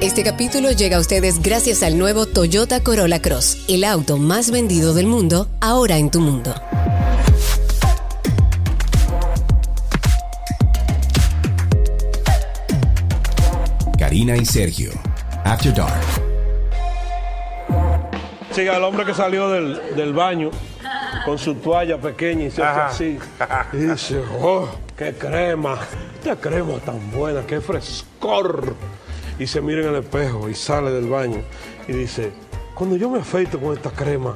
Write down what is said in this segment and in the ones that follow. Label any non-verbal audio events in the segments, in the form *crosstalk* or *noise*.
Este capítulo llega a ustedes gracias al nuevo Toyota Corolla Cross, el auto más vendido del mundo, ahora en tu mundo. Karina y Sergio, After Dark. Siga el hombre que salió del, del baño con su toalla pequeña y se hace así. *laughs* Y dice, oh, qué crema, qué crema tan buena, qué frescor. Y se mira en el espejo y sale del baño y dice, cuando yo me afeito con esta crema,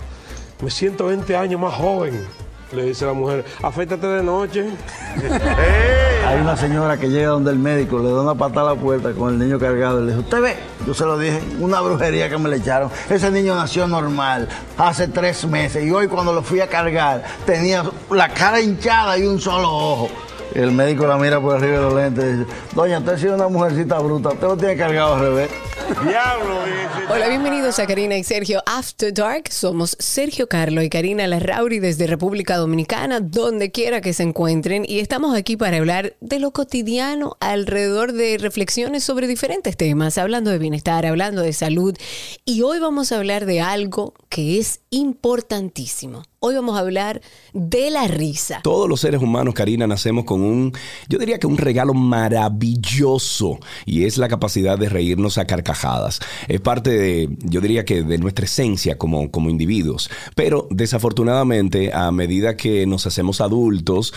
me siento 20 años más joven. Le dice la mujer, afeítate de noche. *laughs* Hay una señora que llega donde el médico le da una patada a la puerta con el niño cargado y le dice, ¿usted ve? Yo se lo dije, una brujería que me le echaron. Ese niño nació normal hace tres meses y hoy cuando lo fui a cargar tenía la cara hinchada y un solo ojo. El médico la mira por arriba de los lentes y dice, doña, usted ha sido una mujercita bruta, usted lo tiene cargado al revés. Diablo, *laughs* Hola, bienvenidos a Karina y Sergio After Dark. Somos Sergio Carlo y Karina Larrauri desde República Dominicana, donde quiera que se encuentren. Y estamos aquí para hablar de lo cotidiano alrededor de reflexiones sobre diferentes temas, hablando de bienestar, hablando de salud. Y hoy vamos a hablar de algo que es importantísimo. Hoy vamos a hablar de la risa. Todos los seres humanos, Karina, nacemos con un, yo diría que un regalo maravilloso y es la capacidad de reírnos a carcajadas. Es parte de, yo diría que de nuestra esencia como, como individuos. Pero desafortunadamente, a medida que nos hacemos adultos,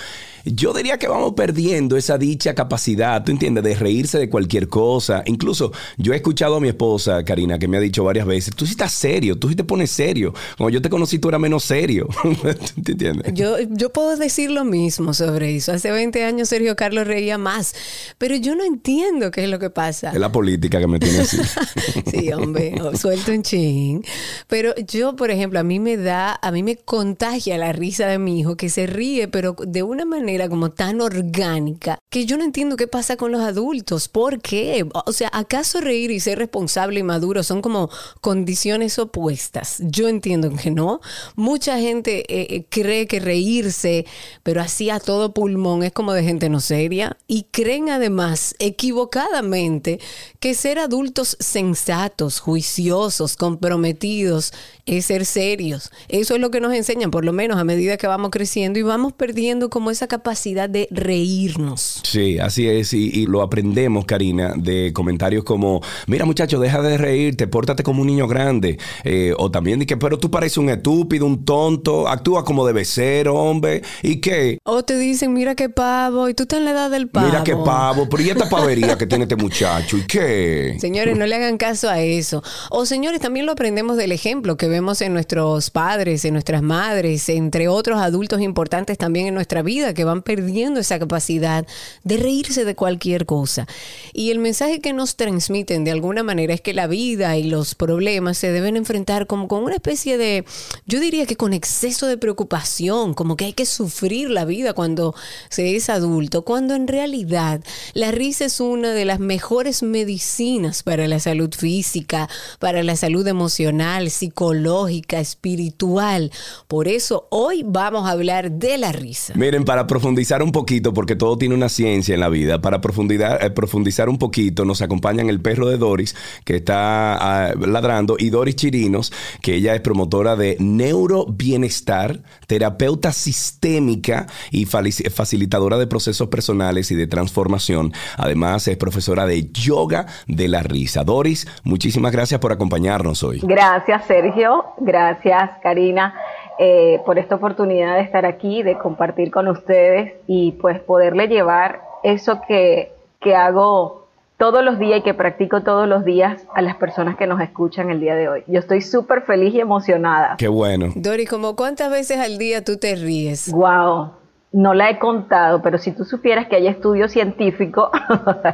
yo diría que vamos perdiendo esa dicha capacidad, ¿tú entiendes? De reírse de cualquier cosa. Incluso yo he escuchado a mi esposa, Karina, que me ha dicho varias veces, tú sí estás serio, tú sí te pones serio. Como yo te conocí, tú eras menos serio. *laughs* ¿Te entiendes? Yo, yo puedo decir lo mismo sobre eso. Hace 20 años Sergio Carlos reía más, pero yo no entiendo qué es lo que pasa. Es la política que me tiene así. *laughs* sí, hombre, suelto un ching. Pero yo, por ejemplo, a mí me da, a mí me contagia la risa de mi hijo que se ríe, pero de una manera como tan orgánica que yo no entiendo qué pasa con los adultos. ¿Por qué? O sea, ¿acaso reír y ser responsable y maduro son como condiciones opuestas? Yo entiendo que no. Mucha gente eh, eh, cree que reírse, pero así a todo pulmón es como de gente no seria y creen además equivocadamente que ser adultos sensatos, juiciosos, comprometidos es ser serios. Eso es lo que nos enseñan, por lo menos a medida que vamos creciendo y vamos perdiendo como esa capacidad de reírnos. Sí, así es. Y, lo aprendemos, Karina, de comentarios como, mira muchacho, deja de reírte, pórtate como un niño grande. Eh, o también de que, pero tú pareces un estúpido, un tonto, actúa como debe ser, hombre. ¿Y qué? O te dicen, mira qué pavo, y tú estás en la edad del pavo. Mira qué pavo, pero ¿y esta pavería que tiene este muchacho? ¿Y qué? *laughs* Señores, no le hagan caso a eso. O señores, también lo aprendemos del ejemplo que vemos en nuestros padres, en nuestras madres, entre otros adultos importantes también en nuestra vida que van perdiendo esa capacidad de reírse de cualquier cosa. Y el mensaje que nos transmiten de alguna manera es que la vida y los problemas se deben enfrentar como con una especie de, yo diría que con exceso de preocupación, como que hay que sufrir la vida cuando se es adulto, cuando en realidad la risa es una de las mejores medicinas para la salud física, para la salud emocional, psicológica, espiritual. Por eso hoy vamos a hablar de la risa. Miren, para profundizar un poquito, porque todo tiene una ciencia en la vida, para profundizar, eh, profundizar un poquito, nos acompañan el perro de Doris, que está ah, ladrando, y Doris Chirinos, que ella es promotora de neurobienestar, terapeuta sistémica y facilitadora de procesos personales y de transformación. Además, es profesora de yoga de la risa. Doris, muchísimas gracias por acompañarnos hoy. Gracias, Sergio. Gracias, Karina. Eh, por esta oportunidad de estar aquí, de compartir con ustedes y pues poderle llevar eso que, que hago todos los días y que practico todos los días a las personas que nos escuchan el día de hoy. Yo estoy súper feliz y emocionada. Qué bueno. Dori, ¿como cuántas veces al día tú te ríes? Wow, no la he contado, pero si tú supieras que hay estudios científicos,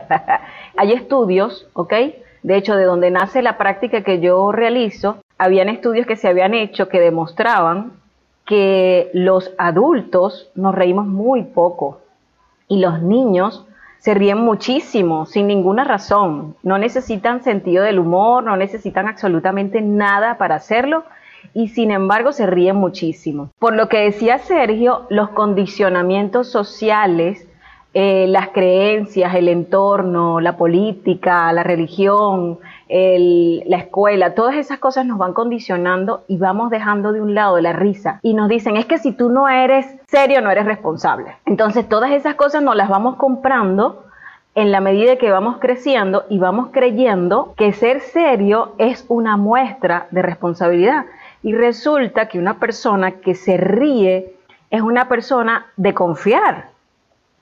*laughs* hay estudios, ¿ok? De hecho, de donde nace la práctica que yo realizo, habían estudios que se habían hecho que demostraban que los adultos nos reímos muy poco y los niños se ríen muchísimo, sin ninguna razón. No necesitan sentido del humor, no necesitan absolutamente nada para hacerlo y sin embargo se ríen muchísimo. Por lo que decía Sergio, los condicionamientos sociales eh, las creencias, el entorno, la política, la religión, la escuela, todas esas cosas nos van condicionando y vamos dejando de un lado la risa y nos dicen es que si tú no eres serio no eres responsable. Entonces todas esas cosas nos las vamos comprando en la medida que vamos creciendo y vamos creyendo que ser serio es una muestra de responsabilidad. Y resulta que una persona que se ríe es una persona de confiar.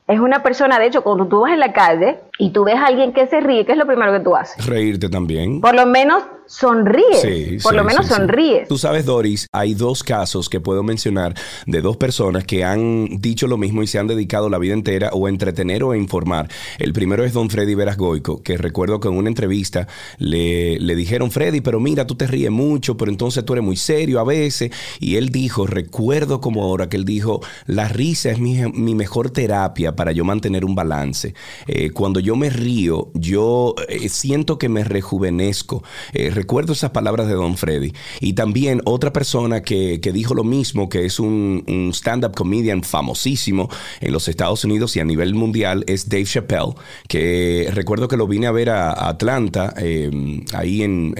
Es una persona, de hecho, cuando tú vas en la calle y tú ves a alguien que se ríe, ¿qué es lo primero que tú haces? Reírte también. Por lo menos sonríes. por lo menos sonríes. Tú sabes, Doris, hay dos casos que puedo mencionar de dos personas que han dicho lo mismo y se han dedicado la vida entera o a entretener o a informar. El primero es don Freddy Veras Goico, que recuerdo que en una entrevista le, le dijeron, Freddy, pero mira, tú te ríes mucho, pero entonces tú eres muy serio a veces. Y él dijo, recuerdo como ahora que él dijo, la risa es mi, mi mejor terapia para yo mantener un balance. Eh, cuando yo me río, yo eh, siento que me rejuvenezco. Eh, recuerdo esas palabras de Don Freddy. Y también otra persona que, dijo lo mismo, que es un, stand-up comedian famosísimo en los Estados Unidos y a nivel mundial, es Dave Chappelle, que recuerdo que lo vine a ver a, Atlanta, em, ahí en,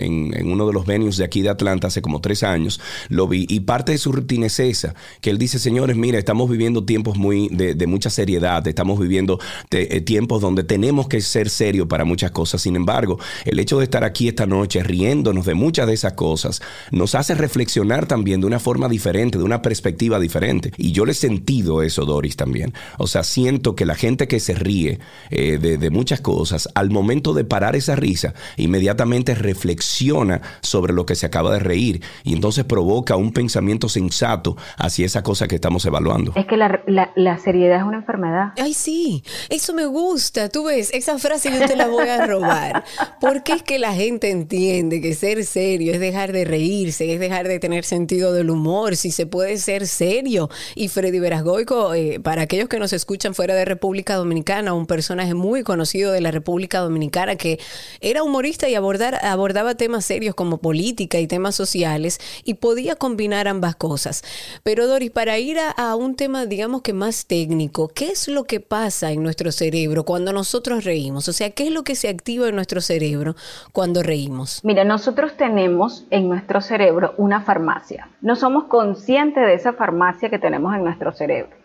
uno de los venues de aquí de Atlanta hace como tres años, lo vi. Y parte de su rutina es esa, que él dice, señores, mira, estamos viviendo tiempos muy de, mucha seriedad, estamos viviendo eh, tiempos donde tenemos que ser serios para muchas cosas. Sin embargo, el hecho de estar aquí esta noche riendo, de muchas de esas cosas, nos hace reflexionar también de una forma diferente, de una perspectiva diferente. Y yo le he sentido eso, Doris, también. O sea, siento que la gente que se ríe eh, de, muchas cosas, al momento de parar esa risa, inmediatamente reflexiona sobre lo que se acaba de reír y entonces provoca un pensamiento sensato hacia esa cosa que estamos evaluando. Es que la, la seriedad es una enfermedad. Ay, sí, eso me gusta. Tú ves, esa frase yo te la voy a robar. *laughs* Porque es que la gente entiende que ser serio es dejar de reírse, es dejar de tener sentido del humor, si se puede ser serio. Y Freddy Verasgoico, eh, para aquellos que nos escuchan fuera de República Dominicana, un personaje muy conocido de la República Dominicana que era humorista y abordar, abordaba temas serios como política y temas sociales y podía combinar ambas cosas. Pero Doris, para ir a un tema, digamos que más técnico, ¿qué es lo que pasa en nuestro cerebro cuando nosotros reímos? O sea, ¿qué es lo que se activa en nuestro cerebro cuando reímos? Mira, nosotros tenemos en nuestro cerebro una farmacia. No somos conscientes de esa farmacia que tenemos en nuestro cerebro.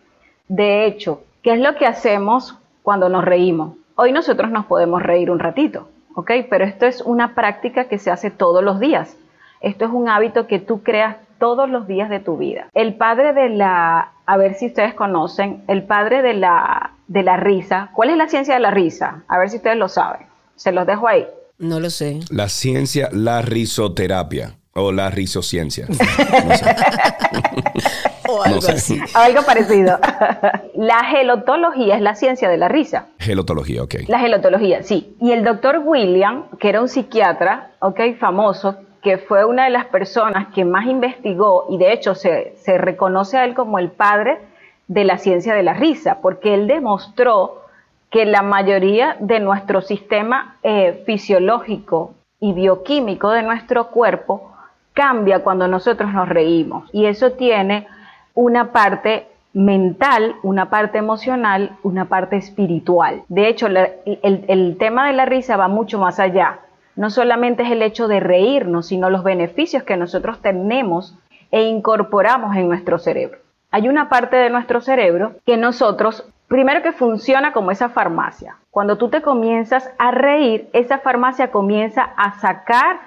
De hecho, ¿qué es lo que hacemos cuando nos reímos? Hoy nosotros nos podemos reír un ratito, ¿ok? Pero esto es una práctica que se hace todos los días. Esto es un hábito que tú creas todos los días de tu vida. El padre de la, a ver si ustedes conocen, el padre de la, de la risa. ¿Cuál es la ciencia de la risa? A ver si ustedes lo saben. Se los dejo ahí. No lo sé. La ciencia, la risoterapia o la risociencia. *laughs* o algo así. Algo parecido. *laughs* la gelotología es la ciencia de la risa. Gelotología, ok. La gelotología, sí. Y el doctor William, que era un psiquiatra, ok, famoso, que fue una de las personas que más investigó y de hecho se, se reconoce a él como el padre de la ciencia de la risa, porque él demostró que la mayoría de nuestro sistema eh, fisiológico y bioquímico de nuestro cuerpo cambia cuando nosotros nos reímos. Y eso tiene una parte mental, una parte emocional, una parte espiritual. De hecho, el, el tema de la risa va mucho más allá. No solamente es el hecho de reírnos, sino los beneficios que nosotros tenemos e incorporamos en nuestro cerebro. Hay una parte de nuestro cerebro que nosotros Primero que funciona como esa farmacia. Cuando tú te comienzas a reír, esa farmacia comienza a sacar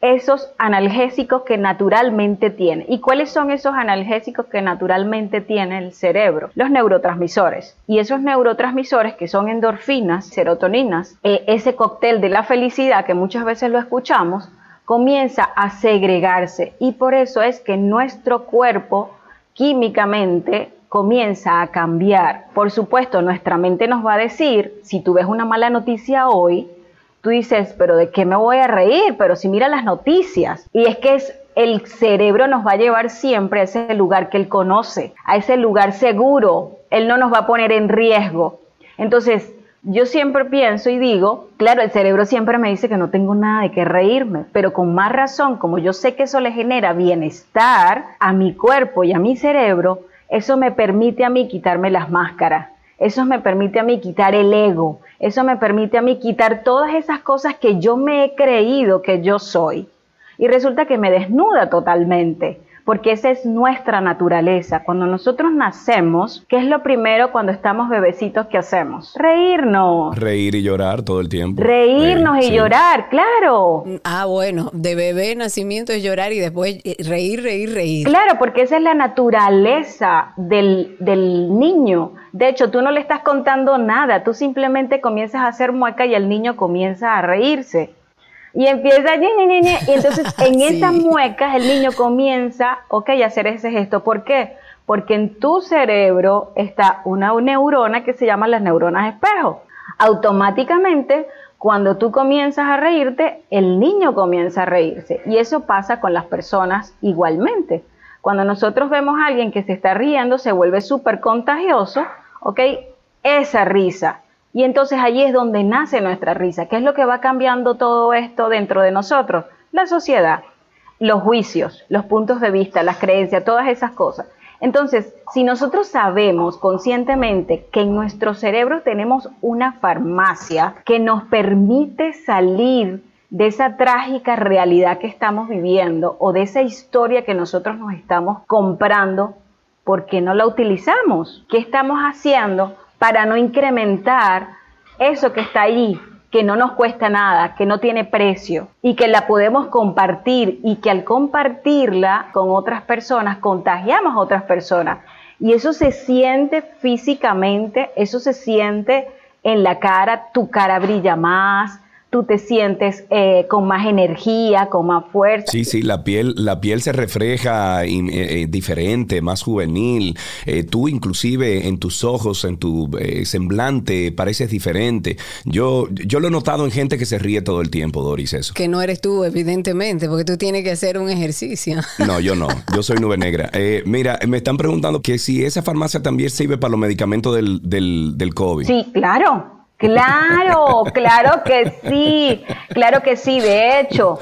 esos analgésicos que naturalmente tiene. ¿Y cuáles son esos analgésicos que naturalmente tiene el cerebro? Los neurotransmisores. Y esos neurotransmisores que son endorfinas, serotoninas, eh, ese cóctel de la felicidad que muchas veces lo escuchamos, comienza a segregarse. Y por eso es que nuestro cuerpo químicamente comienza a cambiar. Por supuesto, nuestra mente nos va a decir, si tú ves una mala noticia hoy, tú dices, pero ¿de qué me voy a reír? Pero si mira las noticias. Y es que es, el cerebro nos va a llevar siempre a ese lugar que él conoce, a ese lugar seguro. Él no nos va a poner en riesgo. Entonces, yo siempre pienso y digo, claro, el cerebro siempre me dice que no tengo nada de qué reírme, pero con más razón, como yo sé que eso le genera bienestar a mi cuerpo y a mi cerebro, eso me permite a mí quitarme las máscaras. Eso me permite a mí quitar el ego. Eso me permite a mí quitar todas esas cosas que yo me he creído que yo soy. Y resulta que me desnuda totalmente porque esa es nuestra naturaleza. Cuando nosotros nacemos, ¿qué es lo primero cuando estamos bebecitos que hacemos? Reírnos. Reír y llorar todo el tiempo. Reírnos y llorar, claro. Ah, bueno, de bebé nacimiento es llorar y después eh, reír, reír, reír. Claro, porque esa es la naturaleza del, del niño. De hecho, tú no le estás contando nada, tú simplemente comienzas a hacer mueca y el niño comienza a reírse. Y empieza, y entonces en *laughs* esas muecas el niño comienza, ok, a hacer ese gesto. ¿Por qué? Porque en tu cerebro está una neurona que se llama las neuronas espejo. Automáticamente, cuando tú comienzas a reírte, el niño comienza a reírse. Y eso pasa con las personas igualmente. Cuando nosotros vemos a alguien que se está riendo, se vuelve súper contagioso, ¿ok? Esa risa y entonces allí es donde nace nuestra risa. ¿Qué es lo que va cambiando todo esto dentro de nosotros? La sociedad, los juicios, los puntos de vista, las creencias, todas esas cosas. Entonces, si nosotros sabemos conscientemente que en nuestro cerebro tenemos una farmacia que nos permite salir de esa trágica realidad que estamos viviendo o de esa historia que nosotros nos estamos comprando, ¿por qué no la utilizamos? ¿Qué estamos haciendo para no incrementar eso que está ahí, que no nos cuesta nada, que no tiene precio y que la podemos compartir y que al compartirla con otras personas contagiamos a otras personas. Y eso se siente físicamente, eso se siente en la cara, tu cara brilla más, tú te sientes eh, con más energía, con más fuerza. Sí, sí, la piel, la piel se refleja eh, eh, diferente, más juvenil. tú inclusive en tus ojos, en tu semblante, pareces diferente. Yo, yo lo he notado en gente que se ríe todo el tiempo, Doris, eso. Que no eres tú, evidentemente, porque tú tienes que hacer un ejercicio. No, yo no. Yo soy nube negra. *laughs* mira, me están preguntando que si esa farmacia también sirve para los medicamentos del, del, del COVID. Sí, claro. Claro, claro que sí, claro que sí. De hecho,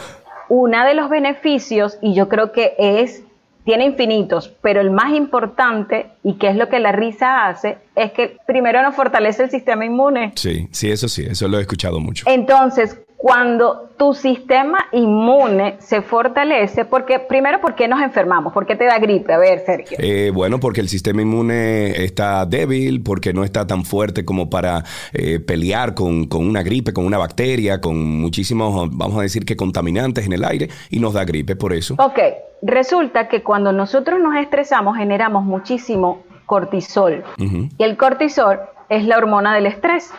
uno de los beneficios, y yo creo que es, tiene infinitos, pero el más importante, y que es lo que la risa hace, es que primero nos fortalece el sistema inmune. Sí, sí, eso sí, eso lo he escuchado mucho. Entonces, cuando tu sistema inmune se fortalece, porque primero, ¿por qué nos enfermamos? ¿Por qué te da gripe? A ver, Sergio. Eh, bueno, porque el sistema inmune está débil, porque no está tan fuerte como para eh, pelear con, con, una gripe, con una bacteria, con muchísimos, vamos a decir que contaminantes en el aire, y nos da gripe por eso. Ok, resulta que cuando nosotros nos estresamos generamos muchísimo cortisol. Y el cortisol es la hormona del estrés.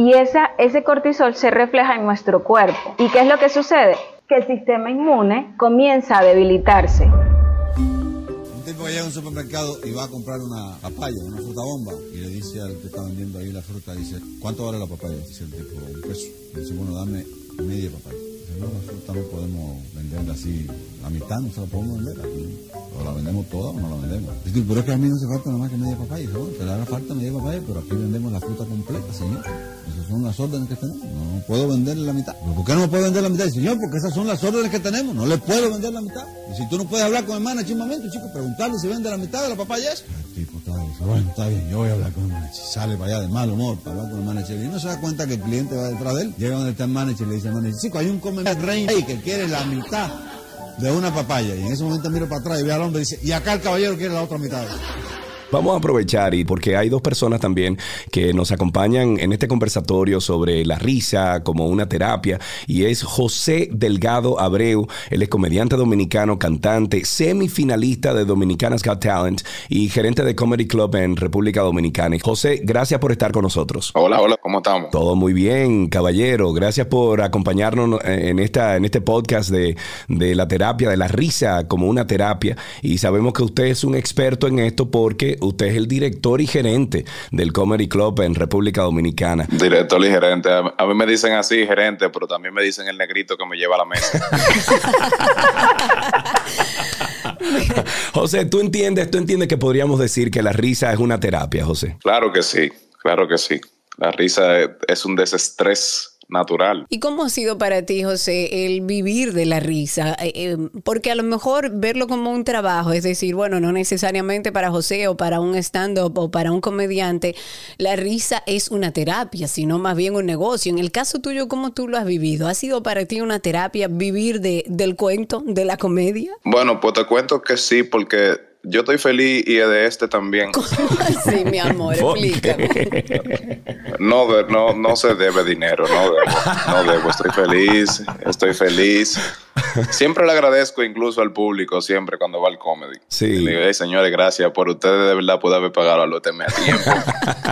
Y esa, ese cortisol se refleja en nuestro cuerpo. ¿Y qué es lo que sucede? Que el sistema inmune comienza a debilitarse. Un tipo llega a un supermercado y va a comprar una papaya, una fruta bomba, y le dice al que está vendiendo ahí la fruta, dice, ¿cuánto vale la papaya? Dice el tipo, un peso. dice, bueno, dame media papaya. No, fruta no podemos venderla así, la mitad no se la podemos vender aquí. O la vendemos toda o no la vendemos. Pero es que a mí no hace falta nada más que media papaya. Bueno, te le haga falta media papaya, pero aquí vendemos la fruta completa, señor. Esas son las órdenes que tenemos. No puedo venderle la mitad. ¿Por qué no me puedo vender la mitad? Señor, porque esas son las órdenes que tenemos. No le puedo vender la mitad. Y si tú no puedes hablar con el manager un momento, chico, preguntarle si vende la mitad de la papaya es. El tipo está, dice, bueno, está bien, yo voy a hablar con el manager. Sale para allá de mal humor para hablar con el manager. Y no se da cuenta que el cliente va detrás de él. Llega donde está el manager y le dice al manager, chico, hay un rey que quiere la mitad de una papaya. Y en ese momento miro para atrás y veo al hombre y dice, y acá el caballero quiere la otra mitad. Vamos a aprovechar y porque hay dos personas también que nos acompañan en este conversatorio sobre la risa como una terapia y es José Delgado Abreu, él es comediante dominicano, cantante, semifinalista de Dominicanas Got Talent y gerente de Comedy Club en República Dominicana. José, gracias por estar con nosotros. Hola, hola, ¿cómo estamos? Todo muy bien, caballero. Gracias por acompañarnos en esta en este podcast de, de la terapia de la risa como una terapia y sabemos que usted es un experto en esto porque usted es el director y gerente del Comedy Club en República Dominicana. Director y gerente. A mí me dicen así, gerente, pero también me dicen el negrito que me lleva a la mesa. *laughs* José, ¿tú entiendes, tú entiendes que podríamos decir que la risa es una terapia, José? Claro que sí, claro que sí. La risa es un desestrés natural. ¿Y cómo ha sido para ti, José, el vivir de la risa? Eh, eh, porque a lo mejor verlo como un trabajo, es decir, bueno, no necesariamente para José o para un stand-up o para un comediante, la risa es una terapia, sino más bien un negocio. En el caso tuyo, ¿cómo tú lo has vivido? ¿Ha sido para ti una terapia vivir de, del cuento, de la comedia? Bueno, pues te cuento que sí, porque yo estoy feliz y de este también. *laughs* Sí, mi amor? Explícame. No, no, no se debe dinero, no debo, no debo. Estoy feliz, estoy feliz. Siempre le agradezco incluso al público, siempre cuando va al comedy. Sí. Le digo, hey, señores, gracias por ustedes de verdad poder haber pagado a los a tiempo.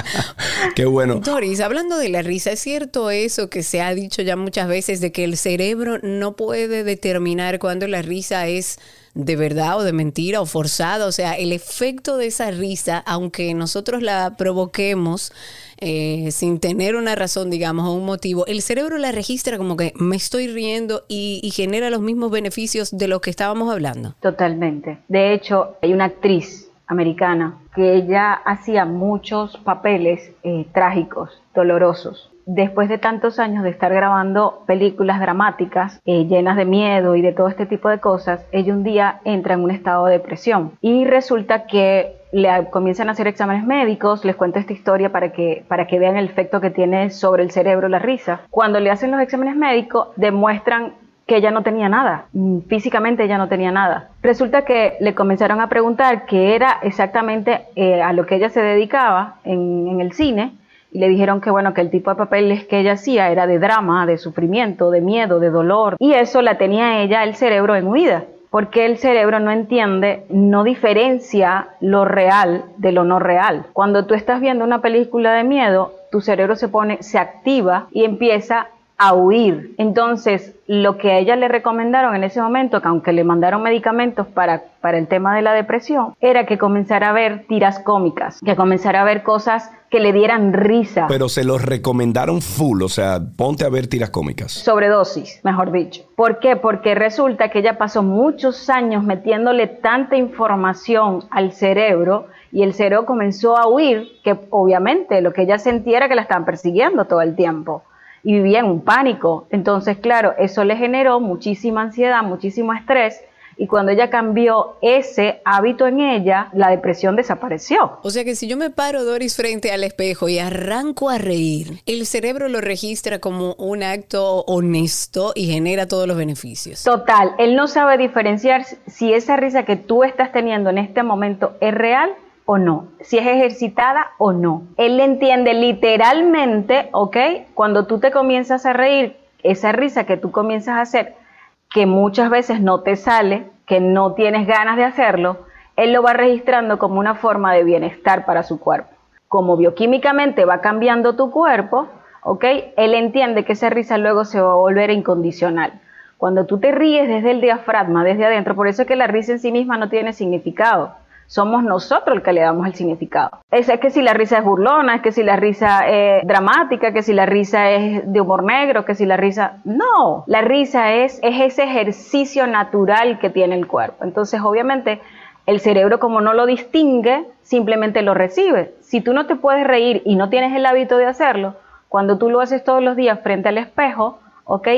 *laughs* Qué bueno. Doris, hablando de la risa, ¿es cierto eso que se ha dicho ya muchas veces de que el cerebro no puede determinar cuándo la risa es de verdad o de mentira o forzada. O sea, el efecto de esa risa, aunque nosotros la provoquemos eh, sin tener una razón, digamos, o un motivo, el cerebro la registra como que me estoy riendo y, y genera los mismos beneficios de los que estábamos hablando. Totalmente. De hecho, hay una actriz americana que ella hacía muchos papeles eh, trágicos, dolorosos después de tantos años de estar grabando películas dramáticas eh, llenas de miedo y de todo este tipo de cosas, ella un día entra en un estado de depresión y resulta que le comienzan a hacer exámenes médicos, les cuento esta historia para que, para que vean el efecto que tiene sobre el cerebro la risa. Cuando le hacen los exámenes médicos, demuestran que ella no tenía nada, mm, físicamente ella no tenía nada. Resulta que le comenzaron a preguntar qué era exactamente eh, a lo que ella se dedicaba en, en el cine y le dijeron que bueno, que el tipo de papeles que ella hacía era de drama, de sufrimiento, de miedo, de dolor y eso la tenía ella el cerebro en huida porque el cerebro no entiende, no diferencia lo real de lo no real. Cuando tú estás viendo una película de miedo, tu cerebro se pone, se activa y empieza a huir. Entonces, lo que a ella le recomendaron en ese momento, que aunque le mandaron medicamentos para, para el tema de la depresión, era que comenzara a ver tiras cómicas, que comenzara a ver cosas que le dieran risa. Pero se los recomendaron full, o sea, ponte a ver tiras cómicas. Sobredosis, mejor dicho. ¿Por qué? Porque resulta que ella pasó muchos años metiéndole tanta información al cerebro y el cerebro comenzó a huir, que obviamente lo que ella sentía era que la estaban persiguiendo todo el tiempo y vivía en un pánico. Entonces, claro, eso le generó muchísima ansiedad, muchísimo estrés. Y cuando ella cambió ese hábito en ella, la depresión desapareció. O sea que si yo me paro, Doris, frente al espejo y arranco a reír, el cerebro lo registra como un acto honesto y genera todos los beneficios. Total, él no sabe diferenciar si esa risa que tú estás teniendo en este momento es real o no, si es ejercitada o no. Él entiende literalmente, ¿ok? Cuando tú te comienzas a reír, esa risa que tú comienzas a hacer, que muchas veces no te sale, que no tienes ganas de hacerlo, él lo va registrando como una forma de bienestar para su cuerpo. Como bioquímicamente va cambiando tu cuerpo, ¿ok? Él entiende que esa risa luego se va a volver incondicional. Cuando tú te ríes desde el diafragma, desde adentro, por eso es que la risa en sí misma no tiene significado somos nosotros el que le damos el significado. Es, que si la risa es burlona, es que si la risa es dramática, que si la risa es de humor negro, que si la risa... No, la risa es, es ese ejercicio natural que tiene el cuerpo. Entonces, obviamente, el cerebro como no lo distingue, simplemente lo recibe. Si tú no te puedes reír y no tienes el hábito de hacerlo, cuando tú lo haces todos los días frente al espejo, ¿ok?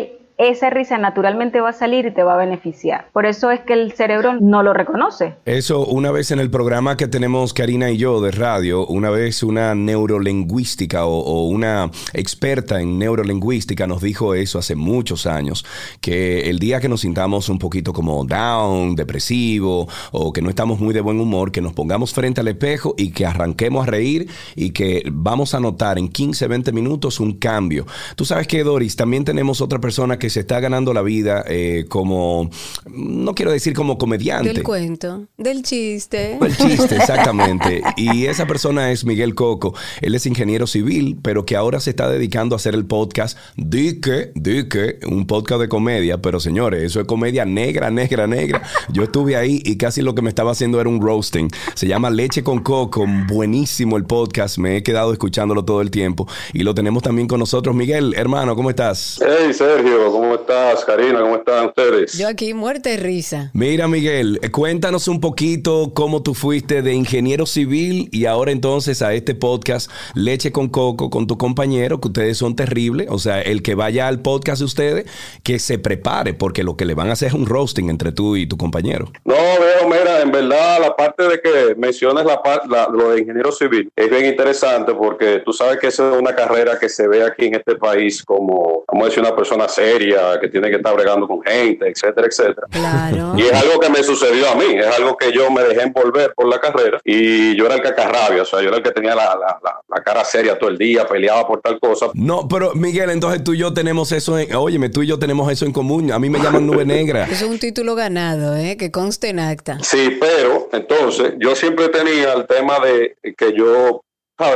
Esa risa naturalmente va a salir y te va a beneficiar. Por eso es que el cerebro no lo reconoce. Eso una vez en el programa que tenemos Karina y yo de radio, una vez una neurolingüística o, una experta en neurolingüística nos dijo eso hace muchos años, que el día que nos sintamos un poquito como down, depresivo o que no estamos muy de buen humor, que nos pongamos frente al espejo y que arranquemos a reír y que vamos a notar en 15, 20 minutos un cambio. Tú sabes que, Doris, también tenemos otra persona que se está ganando la vida eh, como, no quiero decir como comediante. Del cuento, del chiste. El chiste, *laughs* exactamente. y esa persona es Miguel Coco. Él es ingeniero civil, pero que ahora se está dedicando a hacer el podcast Dique, Dique, un podcast de comedia. Pero señores, eso es comedia negra, negra, negra. Yo estuve ahí y casi lo que me estaba haciendo era un roasting. Se llama Leche con Coco. Buenísimo el podcast. Me he quedado escuchándolo todo el tiempo. Y lo tenemos también con nosotros. Miguel, hermano, ¿cómo estás? Hey, Sergio ¿cómo estás? Karina, ¿cómo están ustedes? Yo aquí muerta de risa. Mira, Miguel, cuéntanos un poquito cómo tú fuiste de ingeniero civil y ahora entonces a este podcast Leche con Coco con tu compañero, que ustedes son terribles. O sea, el que vaya al podcast de ustedes, que se prepare, porque lo que le van a hacer es un roasting entre tú y tu compañero. No, veo, mira, en verdad, la parte de que mencionas la, la- lo de ingeniero civil es bien interesante porque tú sabes que esa es una carrera que se ve aquí en este país como, vamos a decir, una persona seria, que tiene que estar bregando con gente, etcétera, etcétera. Claro. Y es algo que me sucedió a mí, es algo que yo me dejé envolver por la carrera y yo era el cacarrabia, o sea, yo era el que tenía la, la- la- la cara seria todo el día, peleaba por tal cosa. No, pero Miguel, entonces tú y yo tenemos eso en... Óyeme, tú y yo tenemos eso en común. A mí me llaman nube negra. Eso es un título ganado, ¿eh? Que conste en acta. Sí, pero entonces yo siempre tenía el tema de que yo,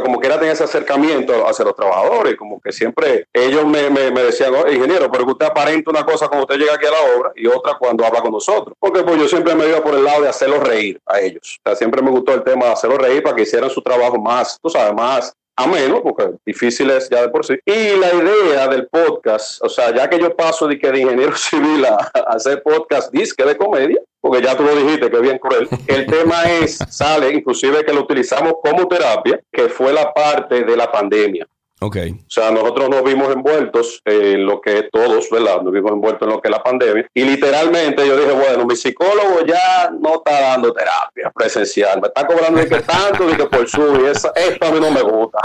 Como que era tener ese acercamiento hacia los trabajadores, como que siempre ellos me, me, me decían, "Oh, ingeniero, pero que usted aparenta una cosa cuando usted llega aquí a la obra y otra cuando habla con nosotros. Porque pues yo siempre me iba por el lado de hacerlos reír a ellos. O sea, siempre me gustó el tema de hacerlos reír para que hicieran su trabajo más, tú sabes, más ameno, porque difícil es ya de por sí. Y la idea del podcast, o sea, ya que yo paso de que de ingeniero *laughs* civil a, a hacer podcast disque de comedia, porque ya tú lo dijiste que es bien cruel, el tema es, sale inclusive que lo utilizamos como terapia, que fue la parte de la pandemia. Ok. O sea, nosotros nos vimos envueltos en lo que todos, ¿verdad? Nos vimos envueltos en lo que es la pandemia. Y literalmente yo dije, bueno, mi psicólogo ya no está dando terapia presencial. Me está cobrando de que tanto, de que por su y esa, esto a mí no me gusta.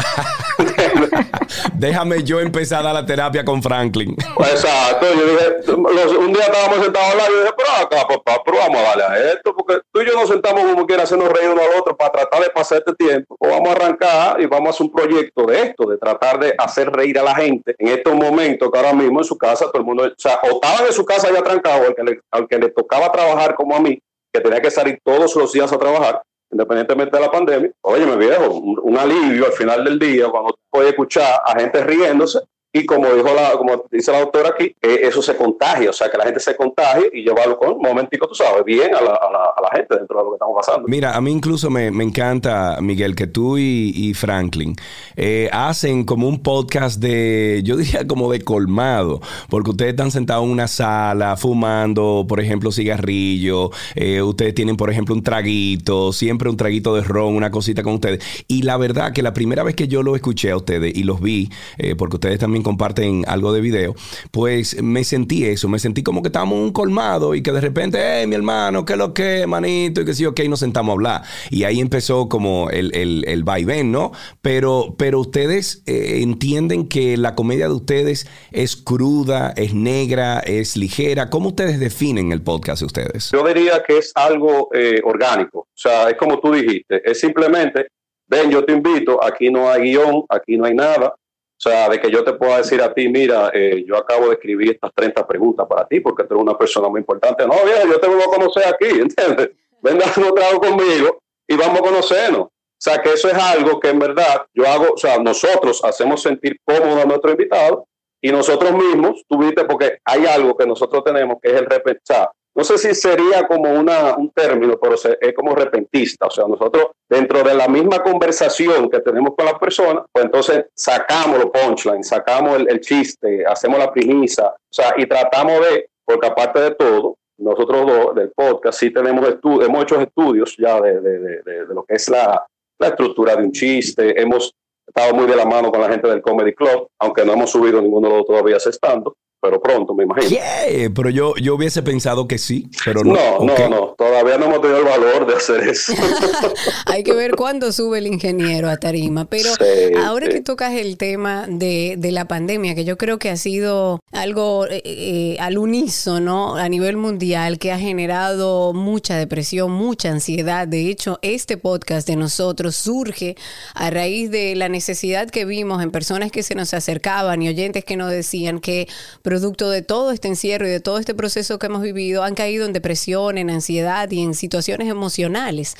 *laughs* Déjame yo empezar a la terapia con Franklin. Exacto, yo dije, los- un día estábamos sentados al lado y yo dije, pero acá, papá, pero vamos a darle a esto, porque tú y yo nos sentamos como quiera hacernos reír uno al otro para tratar de pasar este tiempo, o vamos a arrancar y vamos a hacer un proyecto de esto, de tratar de hacer reír a la gente en estos momentos que ahora mismo en su casa todo el mundo, o sea, o en su casa ya trancado, al que le, al que le tocaba trabajar como a mí, que tenía que salir todos los días a trabajar, independientemente de la pandemia. Oye, mi viejo, un, un alivio al final del día cuando puedes escuchar a gente riéndose y como dijo la, como dice la doctora aquí, eh, eso se contagia, o sea, que la gente se contagie y llevarlo con un momentico, tú sabes, bien a la, a la, a la gente dentro de lo que estamos pasando. Mira, a mí incluso me, me encanta, Miguel, que tú y, y Franklin eh, hacen como un podcast de, yo diría como de colmado, porque ustedes están sentados en una sala fumando, por ejemplo, cigarrillo, eh, ustedes tienen, por ejemplo, un traguito, siempre un traguito de ron, una cosita con ustedes. Y la verdad que la primera vez que yo lo escuché a ustedes y los vi, eh, porque ustedes también comparten algo de video, pues me sentí eso, me sentí como que estábamos en un colmado y que de repente, hey, mi hermano, ¿qué es lo que, manito? Y que sí, ok, nos sentamos a hablar. Y ahí empezó como el, el, el vaivén, ¿no? Pero, pero ustedes eh, entienden que la comedia de ustedes es cruda, es negra, es ligera. ¿Cómo ustedes definen el podcast de ustedes? Yo diría que es algo eh, orgánico, o sea, es como tú dijiste, es simplemente, ven, yo te invito, aquí no hay guion, aquí no hay nada, o sea, de que yo te pueda decir a ti, mira, eh, yo acabo de escribir estas 30 preguntas para ti porque tú eres una persona muy importante. No, bien, yo te voy a conocer aquí, *laughs* ¿entiendes? Venga un trago conmigo y vamos a conocernos. O sea, que eso es algo que en verdad yo hago, o sea, nosotros hacemos sentir cómodo a nuestro invitado y nosotros mismos, tú viste, porque hay algo que nosotros tenemos que es el repensar. No sé si sería como una, un término, pero es como repentista. O sea, nosotros dentro de la misma conversación que tenemos con la persona, pues entonces sacamos los punchlines, sacamos el, chiste, hacemos la primicia, o sea, y tratamos de, porque aparte de todo, nosotros dos del podcast sí tenemos estu- hemos hecho estudios ya de, de- de- lo que es la, la estructura de un chiste, hemos estado muy de la mano con la gente del Comedy Club, aunque no hemos subido ninguno de los todavía estando, pero pronto me imagino. ¿Qué? Pero yo, yo hubiese pensado que sí, pero no. No, no, no, todavía no hemos tenido el valor de hacer eso. *laughs* *laughs* Hay que ver cuándo sube el ingeniero a tarima. Pero Sí, ahora sí. que tocas el tema de, de la pandemia, que yo creo que ha sido algo eh, eh, al unísono a nivel mundial, que ha generado mucha depresión, mucha ansiedad. De hecho, este podcast de nosotros surge a raíz de la necesidad que vimos en personas que se nos acercaban y oyentes que nos decían que producto de todo este encierro y de todo este proceso que hemos vivido, han caído en depresión, en ansiedad y en situaciones emocionales.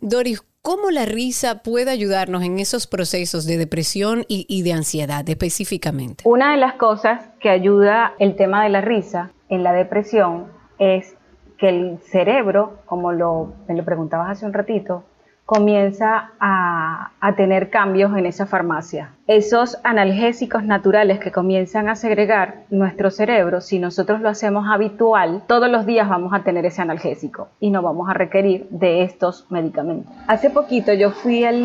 Doris, ¿cómo la risa puede ayudarnos en esos procesos de depresión y, de ansiedad específicamente? Una de las cosas que ayuda el tema de la risa en la depresión es que el cerebro, como lo, me lo preguntabas hace un ratito, comienza a, a tener cambios en esa farmacia. Esos analgésicos naturales que comienzan a segregar nuestro cerebro, si nosotros lo hacemos habitual, todos los días vamos a tener ese analgésico y no vamos a requerir de estos medicamentos. Hace poquito yo fui al,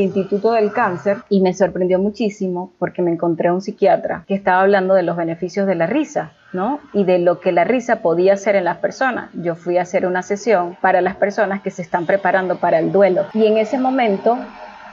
Instituto del Cáncer y me sorprendió muchísimo porque me encontré un psiquiatra que estaba hablando de los beneficios de la risa. ¿no? Y de lo que la risa podía hacer en las personas. Yo fui a hacer una sesión para las personas que se están preparando para el duelo. Y en ese momento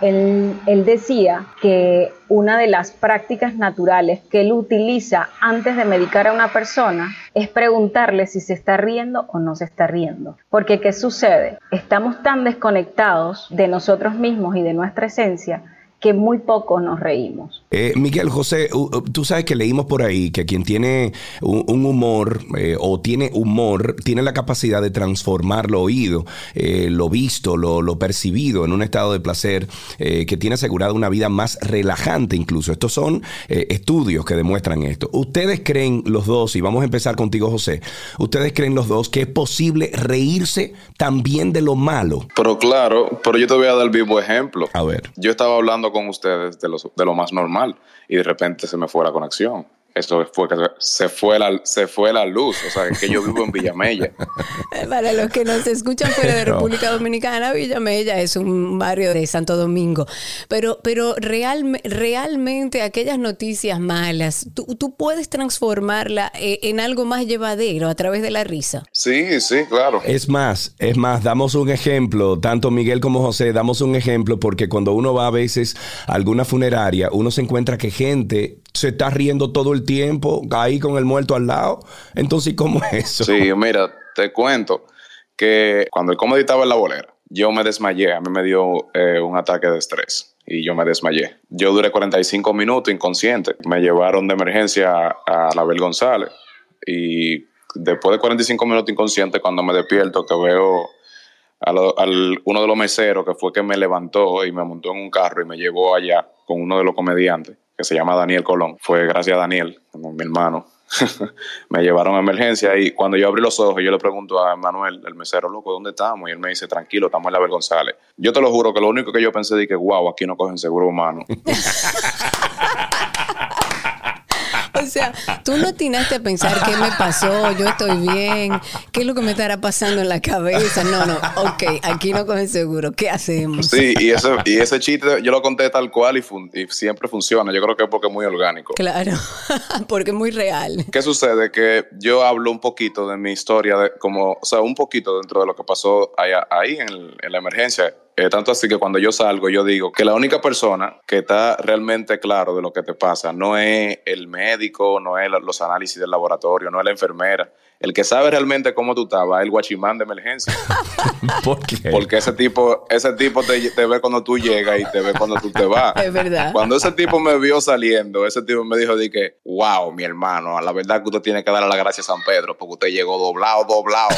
él, decía que una de las prácticas naturales que él utiliza antes de medicar a una persona es preguntarle si se está riendo o no se está riendo. Porque ¿qué sucede? Estamos tan desconectados de nosotros mismos y de nuestra esencia que muy poco nos reímos. Eh, Miguel José, tú sabes que leímos por ahí que quien tiene un, humor eh, o tiene humor tiene la capacidad de transformar lo oído, eh, lo visto, lo, lo, percibido en un estado de placer que tiene asegurada una vida más relajante incluso. Estos son estudios que demuestran esto. ¿Ustedes creen los dos, y vamos a empezar contigo José, ¿ustedes creen los dos que es posible reírse también de lo malo? Pero claro, pero yo te voy a dar el vivo ejemplo. A ver. Yo estaba hablando con ustedes de lo, de lo más normal y de repente se me fue la conexión. Eso fue que se fue la, se fue la luz. O sea, es que yo vivo en Villamella. Para los que nos escuchan fuera de *laughs* República Dominicana, Villamella es un barrio de Santo Domingo. Pero, pero real, realmente aquellas noticias malas, tú, tú puedes transformarla eh, en algo más llevadero a través de la risa. Sí, sí, claro. Es más, es más, damos un ejemplo, tanto Miguel como José, damos un ejemplo porque cuando uno va a veces a alguna funeraria, uno se encuentra que gente se está riendo todo el tiempo ahí con el muerto al lado. Entonces, ¿cómo es eso? Sí, mira, te cuento que cuando el comedy estaba en la bolera, yo me desmayé, a mí me dio eh, un ataque de estrés y yo me desmayé. Yo duré 45 minutos inconsciente. Me llevaron de emergencia a la Bel González y después de 45 minutos inconsciente, cuando me despierto, que veo a al, uno de los meseros que fue que me levantó y me montó en un carro y me llevó allá con uno de los comediantes que se llama Daniel Colón. Fue gracias a Daniel, mi hermano. *laughs* me llevaron a emergencia y cuando yo abrí los ojos, yo le pregunto a Manuel, el mesero, loco, ¿dónde estamos? Y él me dice, tranquilo, estamos en la González. Yo te lo juro que lo único que yo pensé de que, wow, aquí no cogen seguro humano. *laughs* Sea, tú no atinaste a pensar qué me pasó, yo estoy bien, qué es lo que me estará pasando en la cabeza. No, no, ok, aquí no cogen seguro, ¿qué hacemos? Sí, y ese, y ese chiste yo lo conté tal cual y, y siempre funciona. Yo creo que es porque es muy orgánico. Claro, *laughs* porque es muy real. ¿Qué sucede? Que yo hablo un poquito de mi historia, de, como, o sea, un poquito dentro de lo que pasó ahí en, en la emergencia eh, tanto así que cuando yo salgo, yo digo que la única persona que está realmente claro de lo que te pasa no es el médico, no es los análisis del laboratorio, no es la enfermera. El que sabe realmente cómo tú estabas es el guachimán de emergencia. *laughs* ¿Por qué? Porque ese tipo, ese tipo te, te, ve cuando tú llegas y te ve cuando tú te vas. Es verdad. Cuando ese tipo me vio saliendo, ese tipo me dijo de que, wow, mi hermano, a la verdad que usted tiene que darle la gracia a San Pedro porque usted llegó doblado, doblado. *laughs*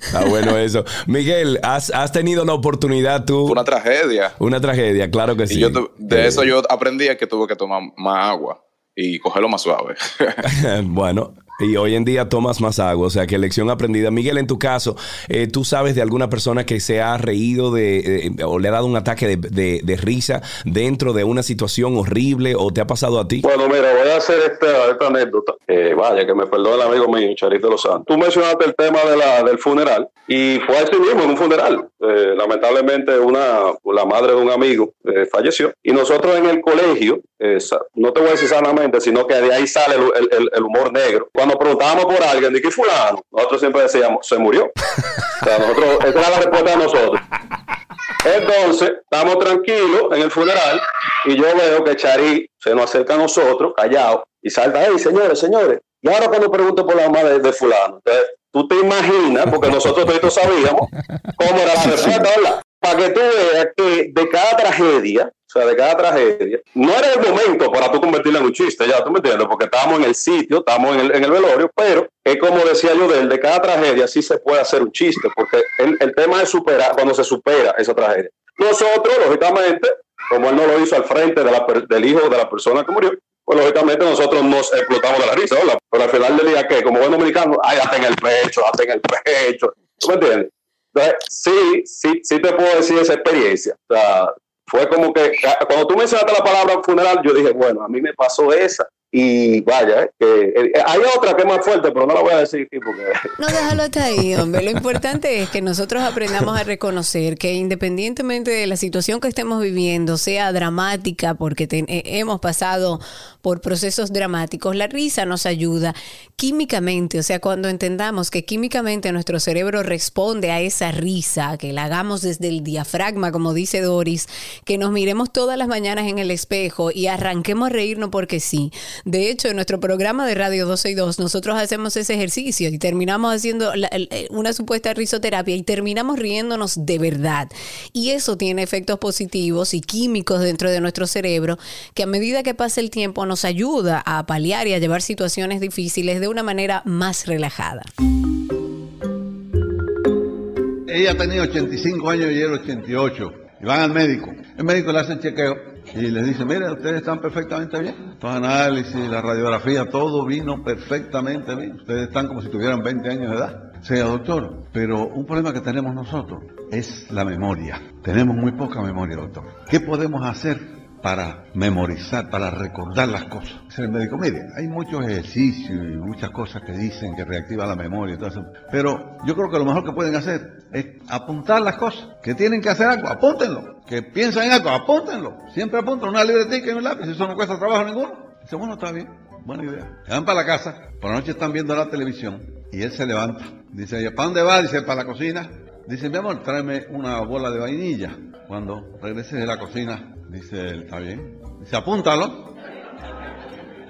Está bueno eso. Miguel, ¿has, has tenido la oportunidad tú? Una tragedia. Una tragedia, claro que sí. Y yo de eh, eso yo aprendí que tuve que tomar más agua y cogerlo más suave. *laughs* bueno, y hoy en día tomas más agua, o sea que lección aprendida. Miguel, en tu caso, eh, ¿tú sabes de alguna persona que se ha reído de, o le ha dado un ataque de, de, risa dentro de una situación horrible o te ha pasado a ti? Bueno, mira, voy a hacer esta, esta anécdota. Eh, vaya, que me perdone el amigo mío, Charito Los Santos. Tú mencionaste el tema de la, del funeral y fue así mismo en un funeral. Eh, lamentablemente, una, la madre de un amigo falleció y nosotros en el colegio, no te voy a decir sanamente, sino que de ahí sale el, el, el humor negro cuando preguntábamos por alguien, ¿de qué fulano? Nosotros siempre decíamos, se murió. o sea, nosotros, esa era la respuesta de nosotros. Entonces, estamos tranquilos en el funeral y yo veo que Charí se nos acerca a nosotros, callado, y salta, hey, señores, señores, y ahora cuando pregunto por la mamá de, fulano, entonces, tú te imaginas, porque nosotros todos sabíamos cómo era la respuesta, ¿verdad? Para que tú veas que de cada tragedia de cada tragedia, no era el momento para tú convertirla en un chiste, ya tú me entiendes, porque estábamos en el sitio, estábamos en el, en el velorio, pero es como decía yo de él, de cada tragedia sí se puede hacer un chiste, porque el, el tema es superar, cuando se supera esa tragedia. Nosotros, lógicamente, como él no lo hizo al frente del hijo de la persona que murió, pues lógicamente nosotros nos explotamos de la risa, Pero al final del día, ¿qué? Como buen dominicano, ay, hasta en el pecho, hasta en el pecho, ¿tú me entiendes? sí, sí, sí te puedo decir esa experiencia. O sea, fue como que cuando tú mencionaste la palabra funeral, yo dije, bueno, a mí me pasó esa. Y vaya, eh, eh, hay otra que es más fuerte, pero no la voy a decir porque... *laughs* No, déjalo hasta ahí, hombre. Lo importante es que nosotros aprendamos a reconocer que independientemente de la situación que estemos viviendo, sea dramática, porque eh, hemos pasado por procesos dramáticos, la risa nos ayuda químicamente, o sea, cuando entendamos que químicamente nuestro cerebro responde a esa risa, que la hagamos desde el diafragma, como dice Doris, que nos miremos todas las mañanas en el espejo y arranquemos a reírnos porque sí. De hecho, en nuestro programa de Radio 12 y 2, nosotros hacemos ese ejercicio y terminamos haciendo una supuesta risoterapia y terminamos riéndonos de verdad. Y eso tiene efectos positivos y químicos dentro de nuestro cerebro que a medida que pasa el tiempo nos ayuda a paliar y a llevar situaciones difíciles de una manera más relajada. Ella tenía 85 años y él 88. Y van al médico. El médico le hace el chequeo y les dice, mire, ustedes están perfectamente bien. Los análisis, la radiografía, todo vino perfectamente bien. Ustedes están como si tuvieran 20 años de edad. Sea doctor, pero un problema que tenemos nosotros es la memoria. Tenemos muy poca memoria, doctor. ¿Qué podemos hacer para memorizar, para recordar las cosas. Dice el médico, mire, hay muchos ejercicios y muchas cosas que dicen que reactiva la memoria y todo eso, pero yo creo que lo mejor que pueden hacer es apuntar las cosas, que tienen que hacer algo, apúntenlo, que piensan en algo, apúntenlo, siempre apunten una libretita y un lápiz, eso no cuesta trabajo ninguno. Dice, bueno, está bien, buena idea. Se van para la casa, por la noche están viendo la televisión y él se levanta, dice, ¿para dónde va? Dice, para la cocina. Dice, mi amor, tráeme una bola de vainilla. Cuando regrese de la cocina, Dice él, ¿está bien? Dice, apúntalo.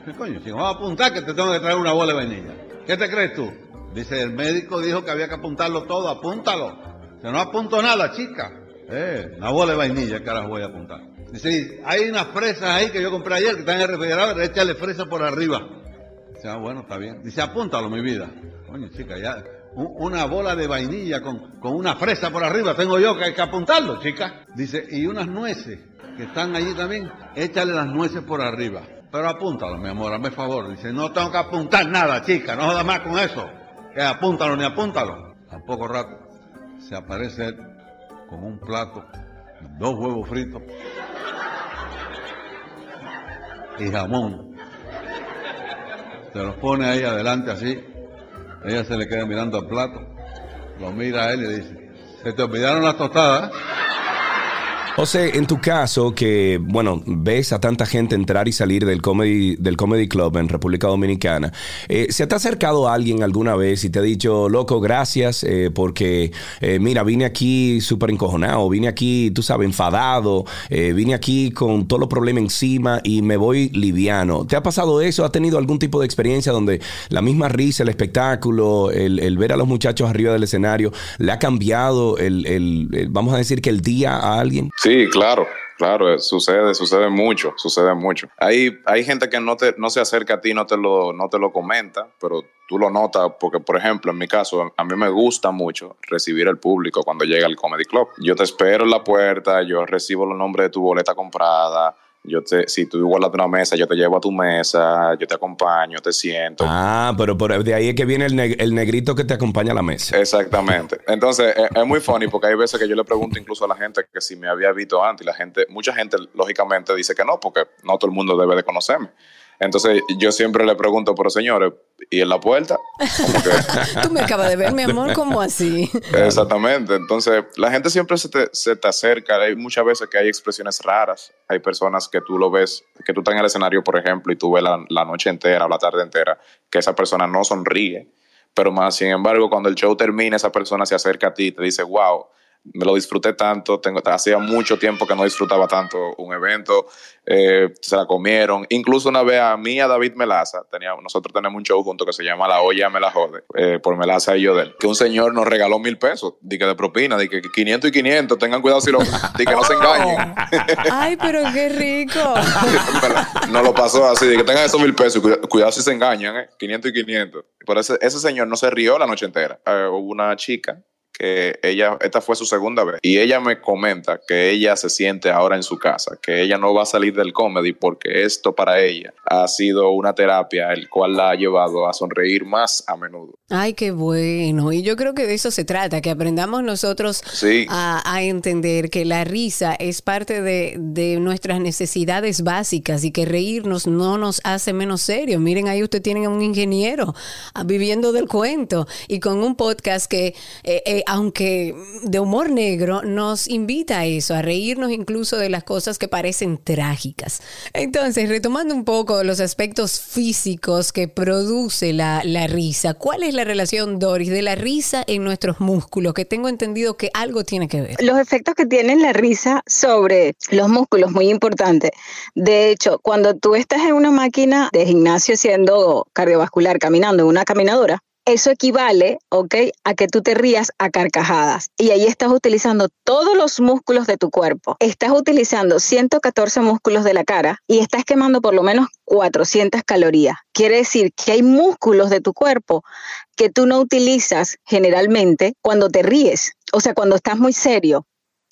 ¿Qué coño? Si vamos a apuntar que te tengo que traer una bola de vainilla. ¿Qué te crees tú? Dice, el médico dijo que había que apuntarlo todo, apúntalo. Dice, no apunto nada, chica. Eh, una bola de vainilla, carajo voy a apuntar. Dice, hay unas fresas ahí que yo compré ayer que están en el refrigerador, échale fresa por arriba. Dice, ah, bueno, está bien. Dice, apúntalo, mi vida. Coño, chica, ya, una bola de vainilla con, con una fresa por arriba, tengo yo que, hay que apuntarlo, chica. Dice, y unas nueces que están allí también, échale las nueces por arriba. Pero apúntalo, mi amor, hazme favor. Dice, no tengo que apuntar nada, chica, no jodas más con eso. Que apúntalo ni apúntalo. A poco rato se aparece él con un plato, dos huevos fritos y jamón. Se los pone ahí adelante así. Ella se le queda mirando al plato, lo mira a él y le dice, se te olvidaron las tostadas. José, en tu caso, que, bueno, ves a tanta gente entrar y salir del comedy, del comedy club en República Dominicana, eh, ¿se te ha acercado alguien alguna vez y te ha dicho, loco, gracias, eh, porque, eh, mira, vine aquí súper encojonado, vine aquí, tú sabes, enfadado, vine aquí con todos los problemas encima y me voy liviano? ¿Te ha pasado eso? ¿Has tenido algún tipo de experiencia donde la misma risa, el espectáculo, el, ver a los muchachos arriba del escenario, le ha cambiado el, el, vamos a decir que el día a alguien? Sí, claro. Claro, eh, sucede, sucede mucho, sucede mucho. Hay, hay gente que no, te, no se acerca a ti, no te, lo, no te lo comenta, pero tú lo notas porque, por ejemplo, en mi caso, a mí me gusta mucho recibir el público cuando llega al Comedy Club. Yo te espero en la puerta, yo recibo los nombres de tu boleta comprada, yo te, si tú igualas una mesa, yo te llevo a tu mesa, yo te acompaño, te siento. Ah, pero por, de ahí es que viene el, negrito que te acompaña a la mesa. Exactamente. *laughs* Entonces, es, muy funny porque hay veces que yo le pregunto incluso a la gente que si me había visto antes y la gente, mucha gente lógicamente dice que no, porque no todo el mundo debe de conocerme. Entonces yo siempre le pregunto, pero señores, ¿y en la puerta? *laughs* Tú me acabas de ver, mi amor, ¿cómo así? Exactamente. Entonces la gente siempre se te, se te, acerca. Hay muchas veces que hay expresiones raras. Hay personas que tú lo ves, que tú estás en el escenario, por ejemplo, y tú ves la, la noche entera o la tarde entera, que esa persona no sonríe. Pero más, sin embargo, cuando el show termina, esa persona se acerca a ti y te dice, wow, me lo disfruté tanto, tengo, hacía mucho tiempo que no disfrutaba tanto un evento, eh, se la comieron, incluso una vez a mí, a David Melaza, teníamos, nosotros tenemos un show junto que se llama La olla me la jode, eh, por Melaza y yo de él, que un señor nos regaló mil pesos, de que de propina, de que 500 y 500, tengan cuidado si lo, de que no se engañen. Ay, pero qué rico. *laughs* no lo pasó así, de que tengan esos mil pesos, cuidado, si se engañan, eh, 500 y 500. Por ese, ese señor no se rió la noche entera. hubo una chica que ella, esta fue su segunda vez, y ella me comenta que ella se siente ahora en su casa, que ella no va a salir del comedy porque esto para ella ha sido una terapia el cual la ha llevado a sonreír más a menudo. Ay, qué bueno. Y yo creo que de eso se trata, que aprendamos nosotros Sí. a, a entender que la risa es parte de, de nuestras necesidades básicas y que reírnos no nos hace menos serios. Miren, ahí usted tiene a un ingeniero ah, viviendo del cuento y con un podcast que, eh, eh, aunque de humor negro, nos invita a eso, a reírnos incluso de las cosas que parecen trágicas. Entonces, retomando un poco los aspectos físicos que produce la, la risa, ¿cuál es la relación, Doris, de la risa en nuestros músculos? Que tengo entendido que algo tiene que ver. Los efectos que tiene la risa sobre los músculos, muy importante. De hecho, cuando tú estás en una máquina de gimnasio haciendo cardiovascular, caminando en una caminadora, eso equivale, ¿ok? A que tú te rías a carcajadas. Y ahí estás utilizando todos los músculos de tu cuerpo. Estás utilizando 114 músculos de la cara y estás quemando por lo menos 400 calorías. Quiere decir que hay músculos de tu cuerpo que tú no utilizas generalmente cuando te ríes. O sea, cuando estás muy serio,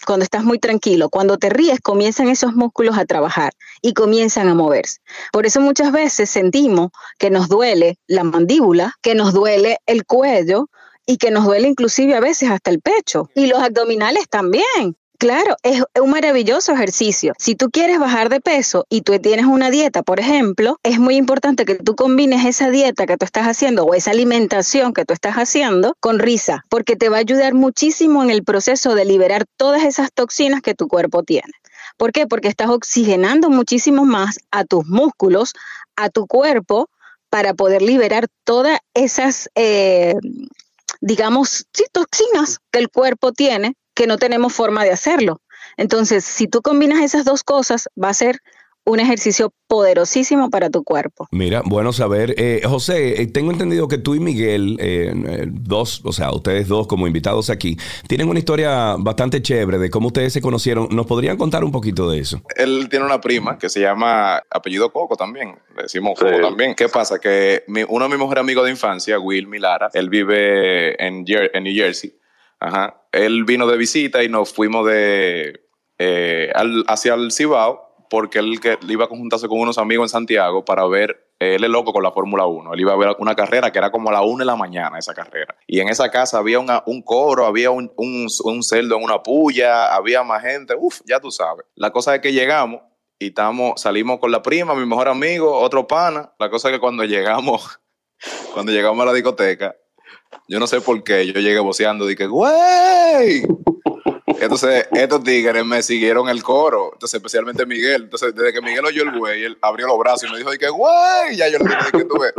cuando estás muy tranquilo, cuando te ríes, comienzan esos músculos a trabajar y comienzan a moverse. Por eso muchas veces sentimos que nos duele la mandíbula, que nos duele el cuello y que nos duele inclusive a veces hasta el pecho y los abdominales también. Claro, es un maravilloso ejercicio. Si tú quieres bajar de peso y tú tienes una dieta, por ejemplo, es muy importante que tú combines esa dieta que tú estás haciendo o esa alimentación que tú estás haciendo con risa, porque te va a ayudar muchísimo en el proceso de liberar todas esas toxinas que tu cuerpo tiene. ¿Por qué? Porque estás oxigenando muchísimo más a tus músculos, a tu cuerpo, para poder liberar todas esas, eh, digamos, toxinas que el cuerpo tiene que no tenemos forma de hacerlo. Entonces, si tú combinas esas dos cosas, va a ser un ejercicio poderosísimo para tu cuerpo. Mira, bueno saber. Eh, José, eh, tengo entendido que tú y Miguel, eh, eh, dos, o sea, ustedes dos como invitados aquí, tienen una historia bastante chévere de cómo ustedes se conocieron. ¿Nos podrían contar un poquito de eso? Él tiene una prima que se llama apellido Coco también, le decimos Coco también. ¿Qué pasa? Que mi- uno de mis mejores amigos de infancia, Will Milara, él vive en, Jer- en New Jersey. Ajá. Él vino de visita y nos fuimos de eh, al- hacia el Cibao porque él iba a conjuntarse con unos amigos en Santiago para ver, él es loco con la Fórmula 1, él iba a ver una carrera que era como a la 1 de la mañana esa carrera. Y en esa casa había un coro, había un, un, un cerdo en una puya, había más gente, uff, ya tú sabes. La cosa es que llegamos y estamos, salimos con la prima, mi mejor amigo, otro pana. La cosa es que cuando llegamos, *laughs* cuando llegamos a la discoteca, yo no sé por qué, yo llegué voceando, dije, güey. Entonces, estos tigres me siguieron el coro, entonces especialmente Miguel. Entonces, desde que Miguel oyó el güey, él abrió los brazos y me dijo, dije, güey, ya yo le dije, que tú ves,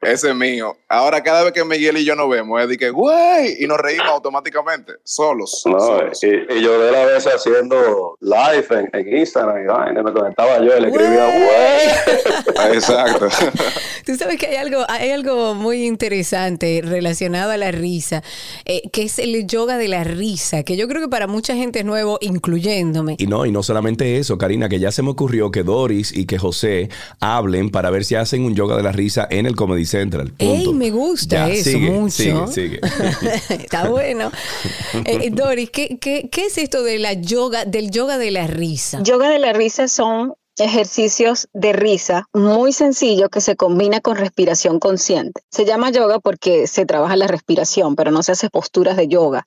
ese es mío. Ahora, cada vez que Miguel y yo nos vemos, es de que, güey, y nos reímos automáticamente, solos. No, solos. y, y yo de la vez haciendo live en, en Instagram y vaina, me conectaba yo y le escribía, güey. *laughs* Exacto. Tú sabes que hay algo, hay algo muy interesante relacionado a la risa, eh, que es el yoga de la risa, que yo creo que para mucha gente es nuevo, incluyéndome. Y no, y no solamente eso, Karina, que ya se me ocurrió que Doris y que José hablen para ver si hacen un yoga de la risa en el Comedy Central. ¡Ey, Punto. me gusta Ya, eso sigue, mucho! Sigue, sigue. *laughs* *laughs* Está bueno. Eh, eh, Doris, ¿qué, qué, qué es esto de la yoga, del yoga de la risa? Yoga de la risa son ejercicios de risa muy sencillos que se combina con respiración consciente. Se llama yoga porque se trabaja la respiración, pero no se hace posturas de yoga.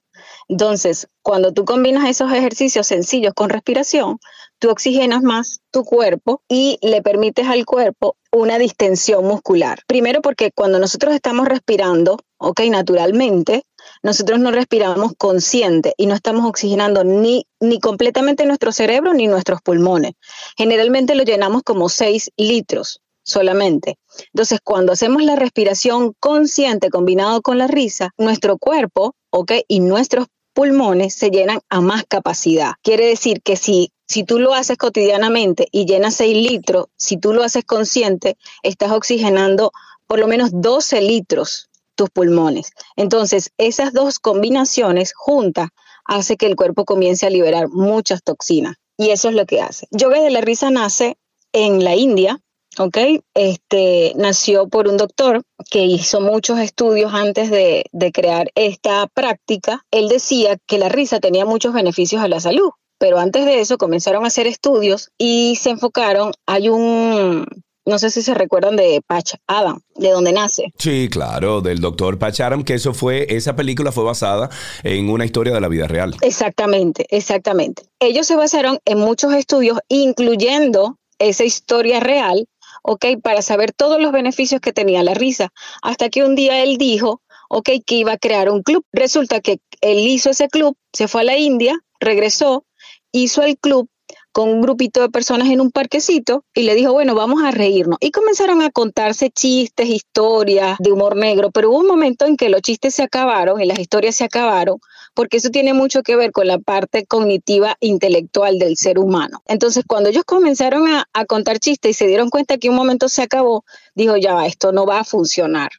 Entonces, cuando tú combinas esos ejercicios sencillos con respiración, tú oxigenas más tu cuerpo y le permites al cuerpo una distensión muscular. Primero porque cuando nosotros estamos respirando, ok, naturalmente, nosotros no respiramos consciente y no estamos oxigenando ni, ni completamente nuestro cerebro ni nuestros pulmones. Generalmente lo llenamos como 6 litros solamente. Entonces, cuando hacemos la respiración consciente combinado con la risa, nuestro cuerpo, ¿ok? Y nuestros pulmones se llenan a más capacidad. Quiere decir que si, si tú lo haces cotidianamente y llenas 6 litros, si tú lo haces consciente, estás oxigenando por lo menos 12 litros tus pulmones. Entonces, esas dos combinaciones juntas hace que el cuerpo comience a liberar muchas toxinas. Y eso es lo que hace. Yoga de la risa nace en la India, ¿ok? Este, nació por un doctor que hizo muchos estudios antes de, de, crear esta práctica. Él decía que la risa tenía muchos beneficios a la salud, pero antes de eso comenzaron a hacer estudios y se enfocaron, hay un, no sé si se recuerdan de Patch Adam, de donde nace. Sí, claro, del doctor Patch Adam, que eso fue, esa película fue basada en una historia de la vida real. Exactamente, exactamente. Ellos se basaron en muchos estudios, incluyendo esa historia real, ¿ok? Para saber todos los beneficios que tenía la risa, hasta que un día él dijo, ¿ok? Que iba a crear un club. Resulta que él hizo ese club, se fue a la India, regresó, hizo el club con un grupito de personas en un parquecito y le dijo, bueno, vamos a reírnos. Y comenzaron a contarse chistes, historias de humor negro, pero hubo un momento en que los chistes se acabaron y las historias se acabaron, porque eso tiene mucho que ver con la parte cognitiva intelectual del ser humano. Entonces, cuando ellos comenzaron a, contar chistes y se dieron cuenta que un momento se acabó, dijo, ya va, esto no va a funcionar.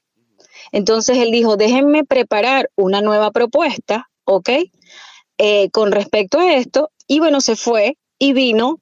Entonces él dijo, déjenme preparar una nueva propuesta, ¿ok? Eh, con respecto a esto, y bueno, se fue y vino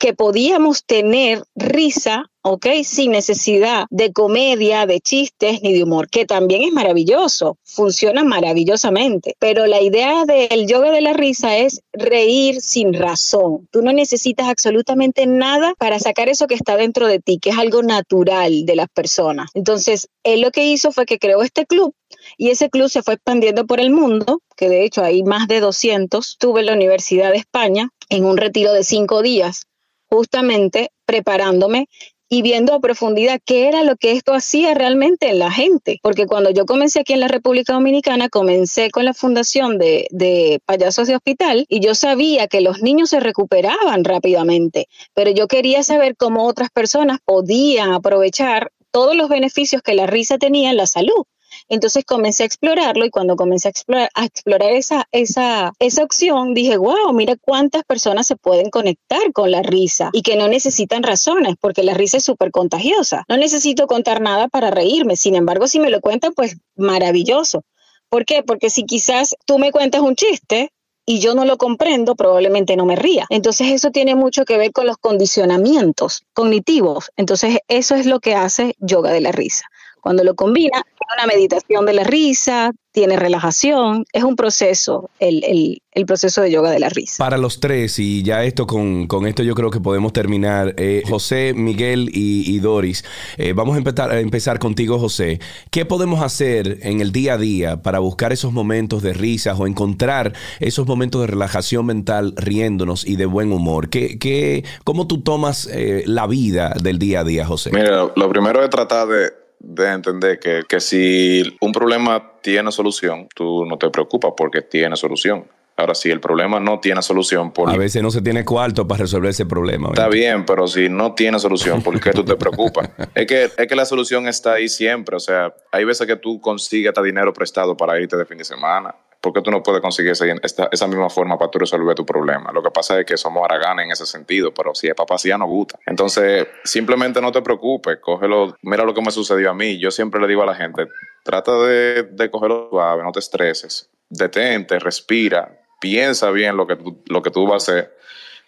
que podíamos tener risa, ¿ok? Sin necesidad de comedia, de chistes ni de humor, que también es maravilloso, funciona maravillosamente. Pero la idea del yoga de la risa es reír sin razón. Tú no necesitas absolutamente nada para sacar eso que está dentro de ti, que es algo natural de las personas. Entonces, él lo que hizo fue que creó este club y ese club se fue expandiendo por el mundo, que de hecho hay más de 200. Estuve en la Universidad de España en un retiro de cinco días, justamente preparándome y viendo a profundidad qué era lo que esto hacía realmente en la gente. Porque cuando yo comencé aquí en la República Dominicana, comencé con la fundación de, de, Payasos de Hospital y yo sabía que los niños se recuperaban rápidamente, pero yo quería saber cómo otras personas podían aprovechar todos los beneficios que la risa tenía en la salud. Entonces comencé a explorarlo y cuando comencé a explorar, esa, esa, esa opción, dije, wow, mira cuántas personas se pueden conectar con la risa y que no necesitan razones, porque la risa es súper contagiosa. No necesito contar nada para reírme, sin embargo, si me lo cuentan, pues maravilloso. ¿Por qué? Porque si quizás tú me cuentas un chiste, y yo no lo comprendo, probablemente no me ría. Entonces eso tiene mucho que ver con los condicionamientos cognitivos. Entonces eso es lo que hace yoga de la risa. Cuando lo combina, una meditación de la risa, tiene relajación, es un proceso, el, el, el, proceso de yoga de la risa. Para los tres, y ya esto con, con esto yo creo que podemos terminar, eh, José, Miguel y, y Doris, eh, vamos a empezar, a empezar contigo, José. ¿Qué podemos hacer en el día a día para buscar esos momentos de risas o encontrar esos momentos de relajación mental riéndonos y de buen humor? ¿Qué, qué, ¿Cómo tú tomas eh, la vida del día a día, José? Mira, lo primero es tratar de de entender que, que si un problema tiene solución, tú no te preocupas porque tiene solución. Ahora, si el problema no tiene solución... Por... A veces no se tiene cuarto para resolver ese problema. ¿verdad? Está bien, pero si no tiene solución, ¿por qué tú te *laughs* preocupas? es, que, es que la solución está ahí siempre. O sea, hay veces que tú consigues hasta dinero prestado para irte de fin de semana. ¿Por qué tú no puedes conseguir esa, esa misma forma para tú resolver tu problema? Lo que pasa es que somos haraganes en ese sentido, pero si es papá, nos gusta. Entonces, simplemente no te preocupes, cógelo. Mira lo que me sucedió a mí. Yo siempre le digo a la gente, trata de, de cogerlo suave, no te estreses. Detente, respira, piensa bien lo que tú, lo que tú vas a hacer.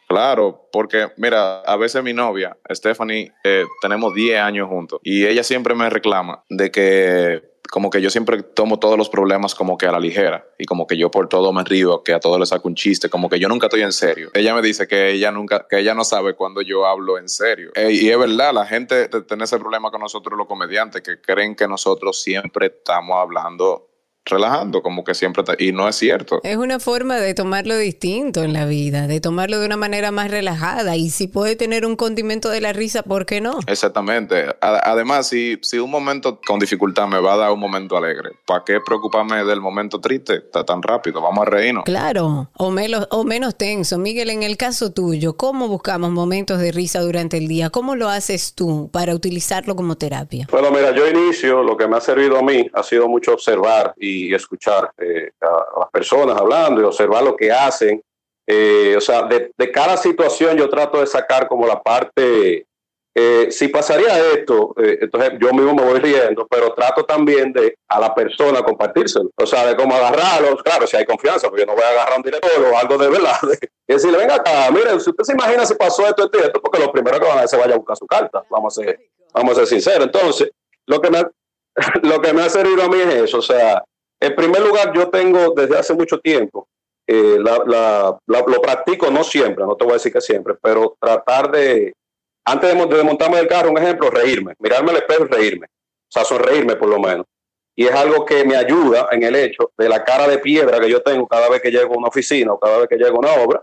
Claro, porque mira, a veces mi novia, Stephanie, eh, tenemos 10 años juntos y ella siempre me reclama de que como que yo siempre tomo todos los problemas como que a la ligera y como que yo por todo me río, que a todo le saco un chiste, como que yo nunca estoy en serio. Ella me dice que ella nunca, que ella no sabe cuando yo hablo en serio. Eh, y es verdad, la gente tiene ese problema con nosotros los comediantes, que creen que nosotros siempre estamos hablando relajando, como que siempre está, y no es cierto. Es una forma de tomarlo distinto en la vida, de tomarlo de una manera más relajada y si puede tener un condimento de la risa, ¿por qué no? Exactamente. Además, si, si un momento con dificultad me va a dar un momento alegre, ¿para qué preocuparme del momento triste está tan rápido? Vamos a reírnos. Claro, o menos, o menos tenso. Miguel, en el caso tuyo, ¿cómo buscamos momentos de risa durante el día? ¿Cómo lo haces tú para utilizarlo como terapia? Bueno, mira, yo inicio, lo que me ha servido a mí ha sido mucho observar y y escuchar eh, a, las personas hablando y observar lo que hacen. Eh, o sea, de, de, cada situación yo trato de sacar como la parte eh, si pasaría esto, eh, entonces yo mismo me voy riendo, pero trato también de a la persona compartírselo. O sea, de cómo agarrarlo, claro, si hay confianza, porque yo no voy a agarrar un director o algo de verdad. *laughs* y decirle, venga acá, miren, si usted se imagina si pasó esto, esto esto, porque lo primero que van a hacer vaya a buscar su carta. Vamos a ser, vamos a ser sinceros. Entonces, lo que, me, *laughs* lo que me ha servido a mí es eso. O sea, en primer lugar, yo tengo desde hace mucho tiempo, eh, lo practico no siempre, no te voy a decir que siempre, pero tratar de antes de, de montarme del carro, un ejemplo, reírme, mirarme al espejo y reírme. O sea, sonreírme por lo menos. Y es algo que me ayuda en el hecho de la cara de piedra que yo tengo cada vez que llego a una oficina o cada vez que llego a una obra,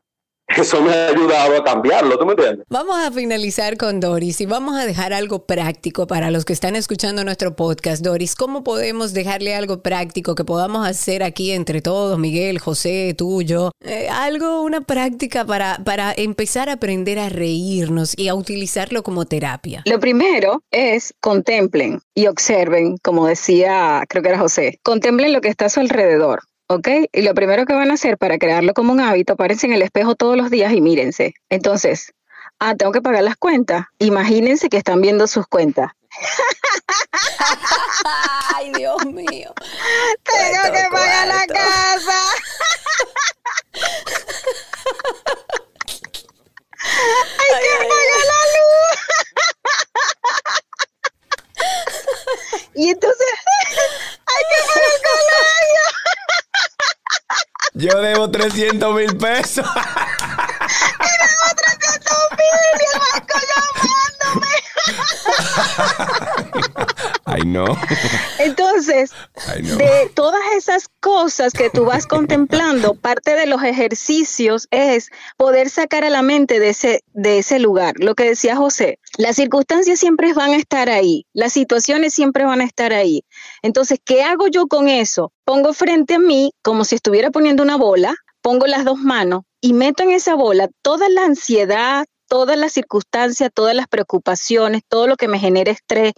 eso me ha ayudado a cambiarlo, ¿tú me entiendes? Vamos a finalizar con Doris y vamos a dejar algo práctico para los que están escuchando nuestro podcast. Doris, ¿cómo podemos dejarle algo práctico que podamos hacer aquí entre todos, Miguel, José, tú, yo? Eh, algo, una práctica para, para empezar a aprender a reírnos y a utilizarlo como terapia. Lo primero es contemplen y observen, como decía, creo que era José, contemplen lo que está a su alrededor. ¿Ok? Y lo primero que van a hacer para crearlo como un hábito, párense en el espejo todos los días y mírense. Entonces, ah, tengo que pagar las cuentas. Imagínense que están viendo sus cuentas. *laughs* Ay, Dios mío. *laughs* Tengo que pagar la casa. Hay que pagar la luz. y entonces hay que pagar el colegio. Yo debo 300 mil pesos. y debo 300 mil y el banco llamándome. Ay, no. Entonces, Ay, no. de todas esas cosas que tú vas contemplando, *laughs* parte de los ejercicios es poder sacar a la mente de ese, de ese lugar. Lo que decía José, las circunstancias siempre van a estar ahí, las situaciones siempre van a estar ahí. Entonces, ¿qué hago yo con eso? Pongo frente a mí como si estuviera poniendo una bola, pongo las dos manos y meto en esa bola toda la ansiedad, todas las circunstancias, todas las preocupaciones, todo lo que me genera estrés,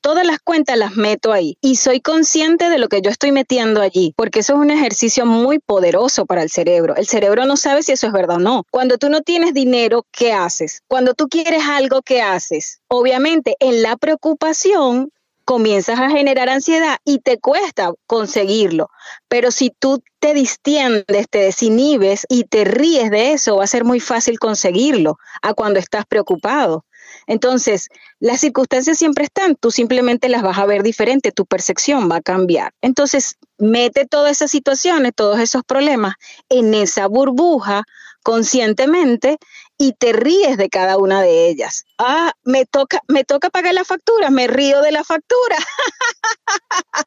todas las cuentas las meto ahí y soy consciente de lo que yo estoy metiendo allí, porque eso es un ejercicio muy poderoso para el cerebro. El cerebro no sabe si eso es verdad o no. Cuando tú no tienes dinero, ¿qué haces? Cuando tú quieres algo, ¿qué haces? Obviamente, en la preocupación comienzas a generar ansiedad y te cuesta conseguirlo. Pero si tú te distiendes, te desinhibes y te ríes de eso, va a ser muy fácil conseguirlo a cuando estás preocupado. Entonces, las circunstancias siempre están, tú simplemente las vas a ver diferente, tu percepción va a cambiar. Entonces, mete todas esas situaciones, todos esos problemas en esa burbuja conscientemente y te ríes de cada una de ellas. Ah, me toca, me toca pagar la factura, me río de la factura. *laughs*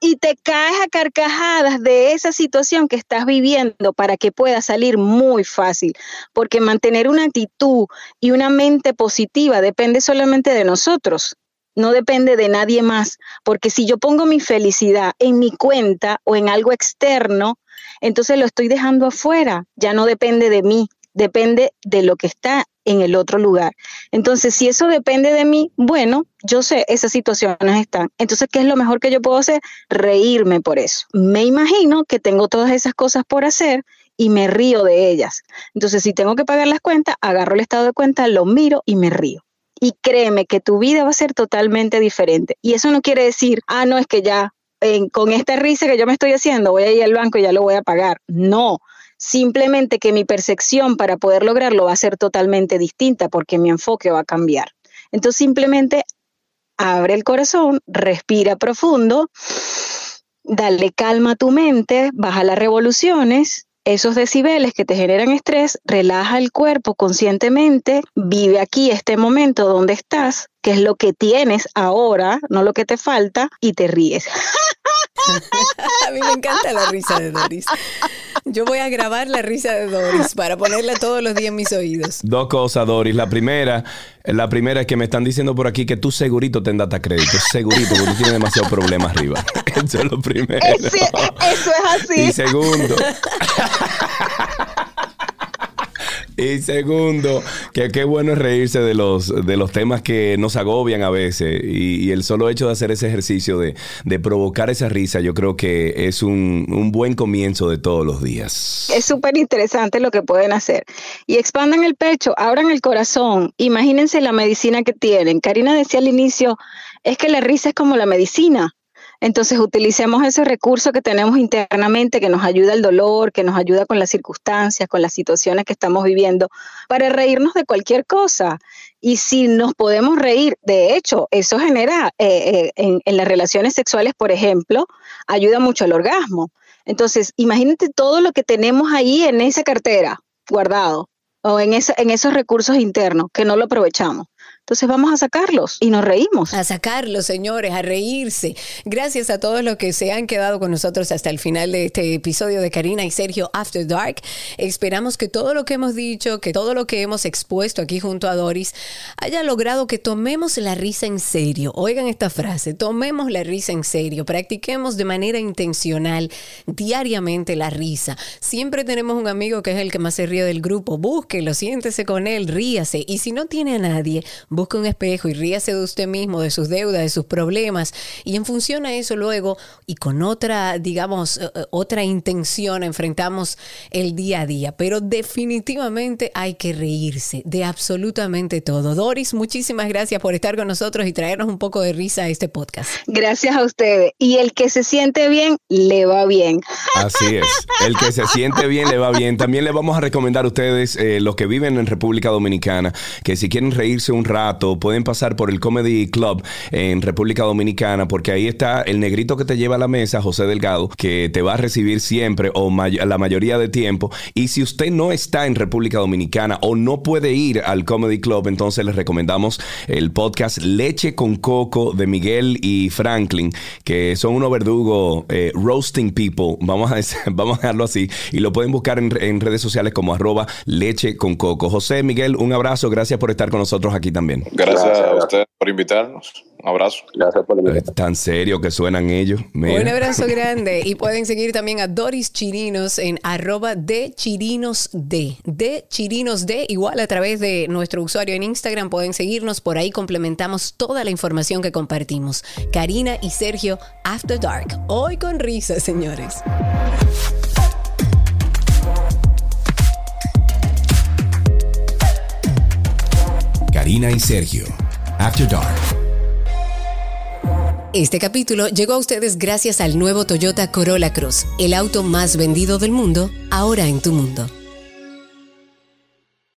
y te caes a carcajadas de esa situación que estás viviendo para que pueda salir muy fácil, porque mantener una actitud y una mente positiva depende solamente de nosotros. No depende de nadie más, porque si yo pongo mi felicidad en mi cuenta o en algo externo, entonces lo estoy dejando afuera, ya no depende de mí, depende de lo que está en el otro lugar. Entonces, si eso depende de mí, bueno, yo sé, esas situaciones están. Entonces, ¿qué es lo mejor que yo puedo hacer? Reírme por eso. Me imagino que tengo todas esas cosas por hacer y me río de ellas. Entonces, si tengo que pagar las cuentas, agarro el estado de cuenta, lo miro y me río. Y créeme que tu vida va a ser totalmente diferente. Y eso no quiere decir, ah, no, es que ya con esta risa que yo me estoy haciendo, voy a ir al banco y ya lo voy a pagar. No, simplemente que mi percepción para poder lograrlo va a ser totalmente distinta porque mi enfoque va a cambiar. Entonces simplemente abre el corazón, respira profundo, dale calma a tu mente, baja las revoluciones, esos decibeles que te generan estrés, relaja el cuerpo conscientemente, vive aquí este momento donde estás, que es lo que tienes ahora, no lo que te falta, y te ríes. *laughs* *laughs* a mí me encanta la risa de Doris. Yo voy a grabar la risa de Doris para ponerla todos los días en mis oídos. Dos cosas, Doris. La primera, la primera es que me están diciendo por aquí que tú segurito te data crédito. Segurito, porque tú tienes demasiado problema arriba. *laughs* Eso es lo primero. eso es así. Y segundo. *laughs* Y segundo, que qué bueno es reírse de los, de los temas que nos agobian a veces. Y, el solo hecho de hacer ese ejercicio de, provocar esa risa, yo creo que es un, un buen comienzo de todos los días. Es súper interesante lo que pueden hacer. Y expandan el pecho, abran el corazón. Imagínense la medicina que tienen. Karina decía al inicio, es que la risa es como la medicina. Entonces utilicemos ese recurso que tenemos internamente, que nos ayuda al dolor, que nos ayuda con las circunstancias, con las situaciones que estamos viviendo, para reírnos de cualquier cosa. Y si nos podemos reír, de hecho, eso genera eh, eh, en, las relaciones sexuales, por ejemplo, ayuda mucho al orgasmo. Entonces, imagínate todo lo que tenemos ahí en esa cartera guardado o en, en esos recursos internos que no lo aprovechamos. Entonces vamos a sacarlos y nos reímos. A sacarlos, señores, a reírse. Gracias a todos los que se han quedado con nosotros hasta el final de este episodio de Karina y Sergio After Dark. Esperamos que todo lo que hemos dicho, que todo lo que hemos expuesto aquí junto a Doris haya logrado que tomemos la risa en serio. Oigan esta frase, tomemos la risa en serio, practiquemos de manera intencional diariamente la risa. Siempre tenemos un amigo que es el que más se ríe del grupo. Búsquelo, siéntese con él, ríase. Y si no tiene a nadie, busque un espejo y ríase de usted mismo, de sus deudas, de sus problemas. Y en función a eso luego y con otra, digamos, eh, eh, otra intención enfrentamos el día a día. Pero definitivamente hay que reírse de absolutamente todo. Doris, muchísimas gracias por estar con nosotros y traernos un poco de risa a este podcast. Gracias a ustedes. Y el que se siente bien, le va bien. Así es. El que se siente bien, le va bien. También le vamos a recomendar a ustedes, eh, los que viven en República Dominicana, que si quieren reírse un rato, pueden pasar por el Comedy Club en República Dominicana, porque ahí está el negrito que te lleva a la mesa, José Delgado, que te va a recibir siempre o la mayoría de tiempo. Y si usted no está en República Dominicana o no puede ir al Comedy Club, entonces les recomendamos el podcast Leche con Coco de Miguel y Franklin, que son unos verdugos eh, roasting people, vamos a, *laughs* vamos a dejarlo así, y lo pueden buscar en, en redes sociales como arroba leche con coco. José, Miguel, un abrazo, gracias por estar con nosotros aquí también. Gracias, a usted por invitarnos. Un abrazo. Gracias por invitarnos. Tan serio que suenan ellos. Un abrazo grande. Y pueden seguir también a Doris Chirinos en arroba de Chirinos de. De Chirinos de. Igual a través de nuestro usuario en Instagram pueden seguirnos. Por ahí complementamos toda la información que compartimos. Karina y Sergio After Dark. Hoy con risa, señores. Karina y Sergio. After Dark. Este capítulo llegó a ustedes gracias al nuevo Toyota Corolla Cross, el auto más vendido del mundo, ahora en tu mundo.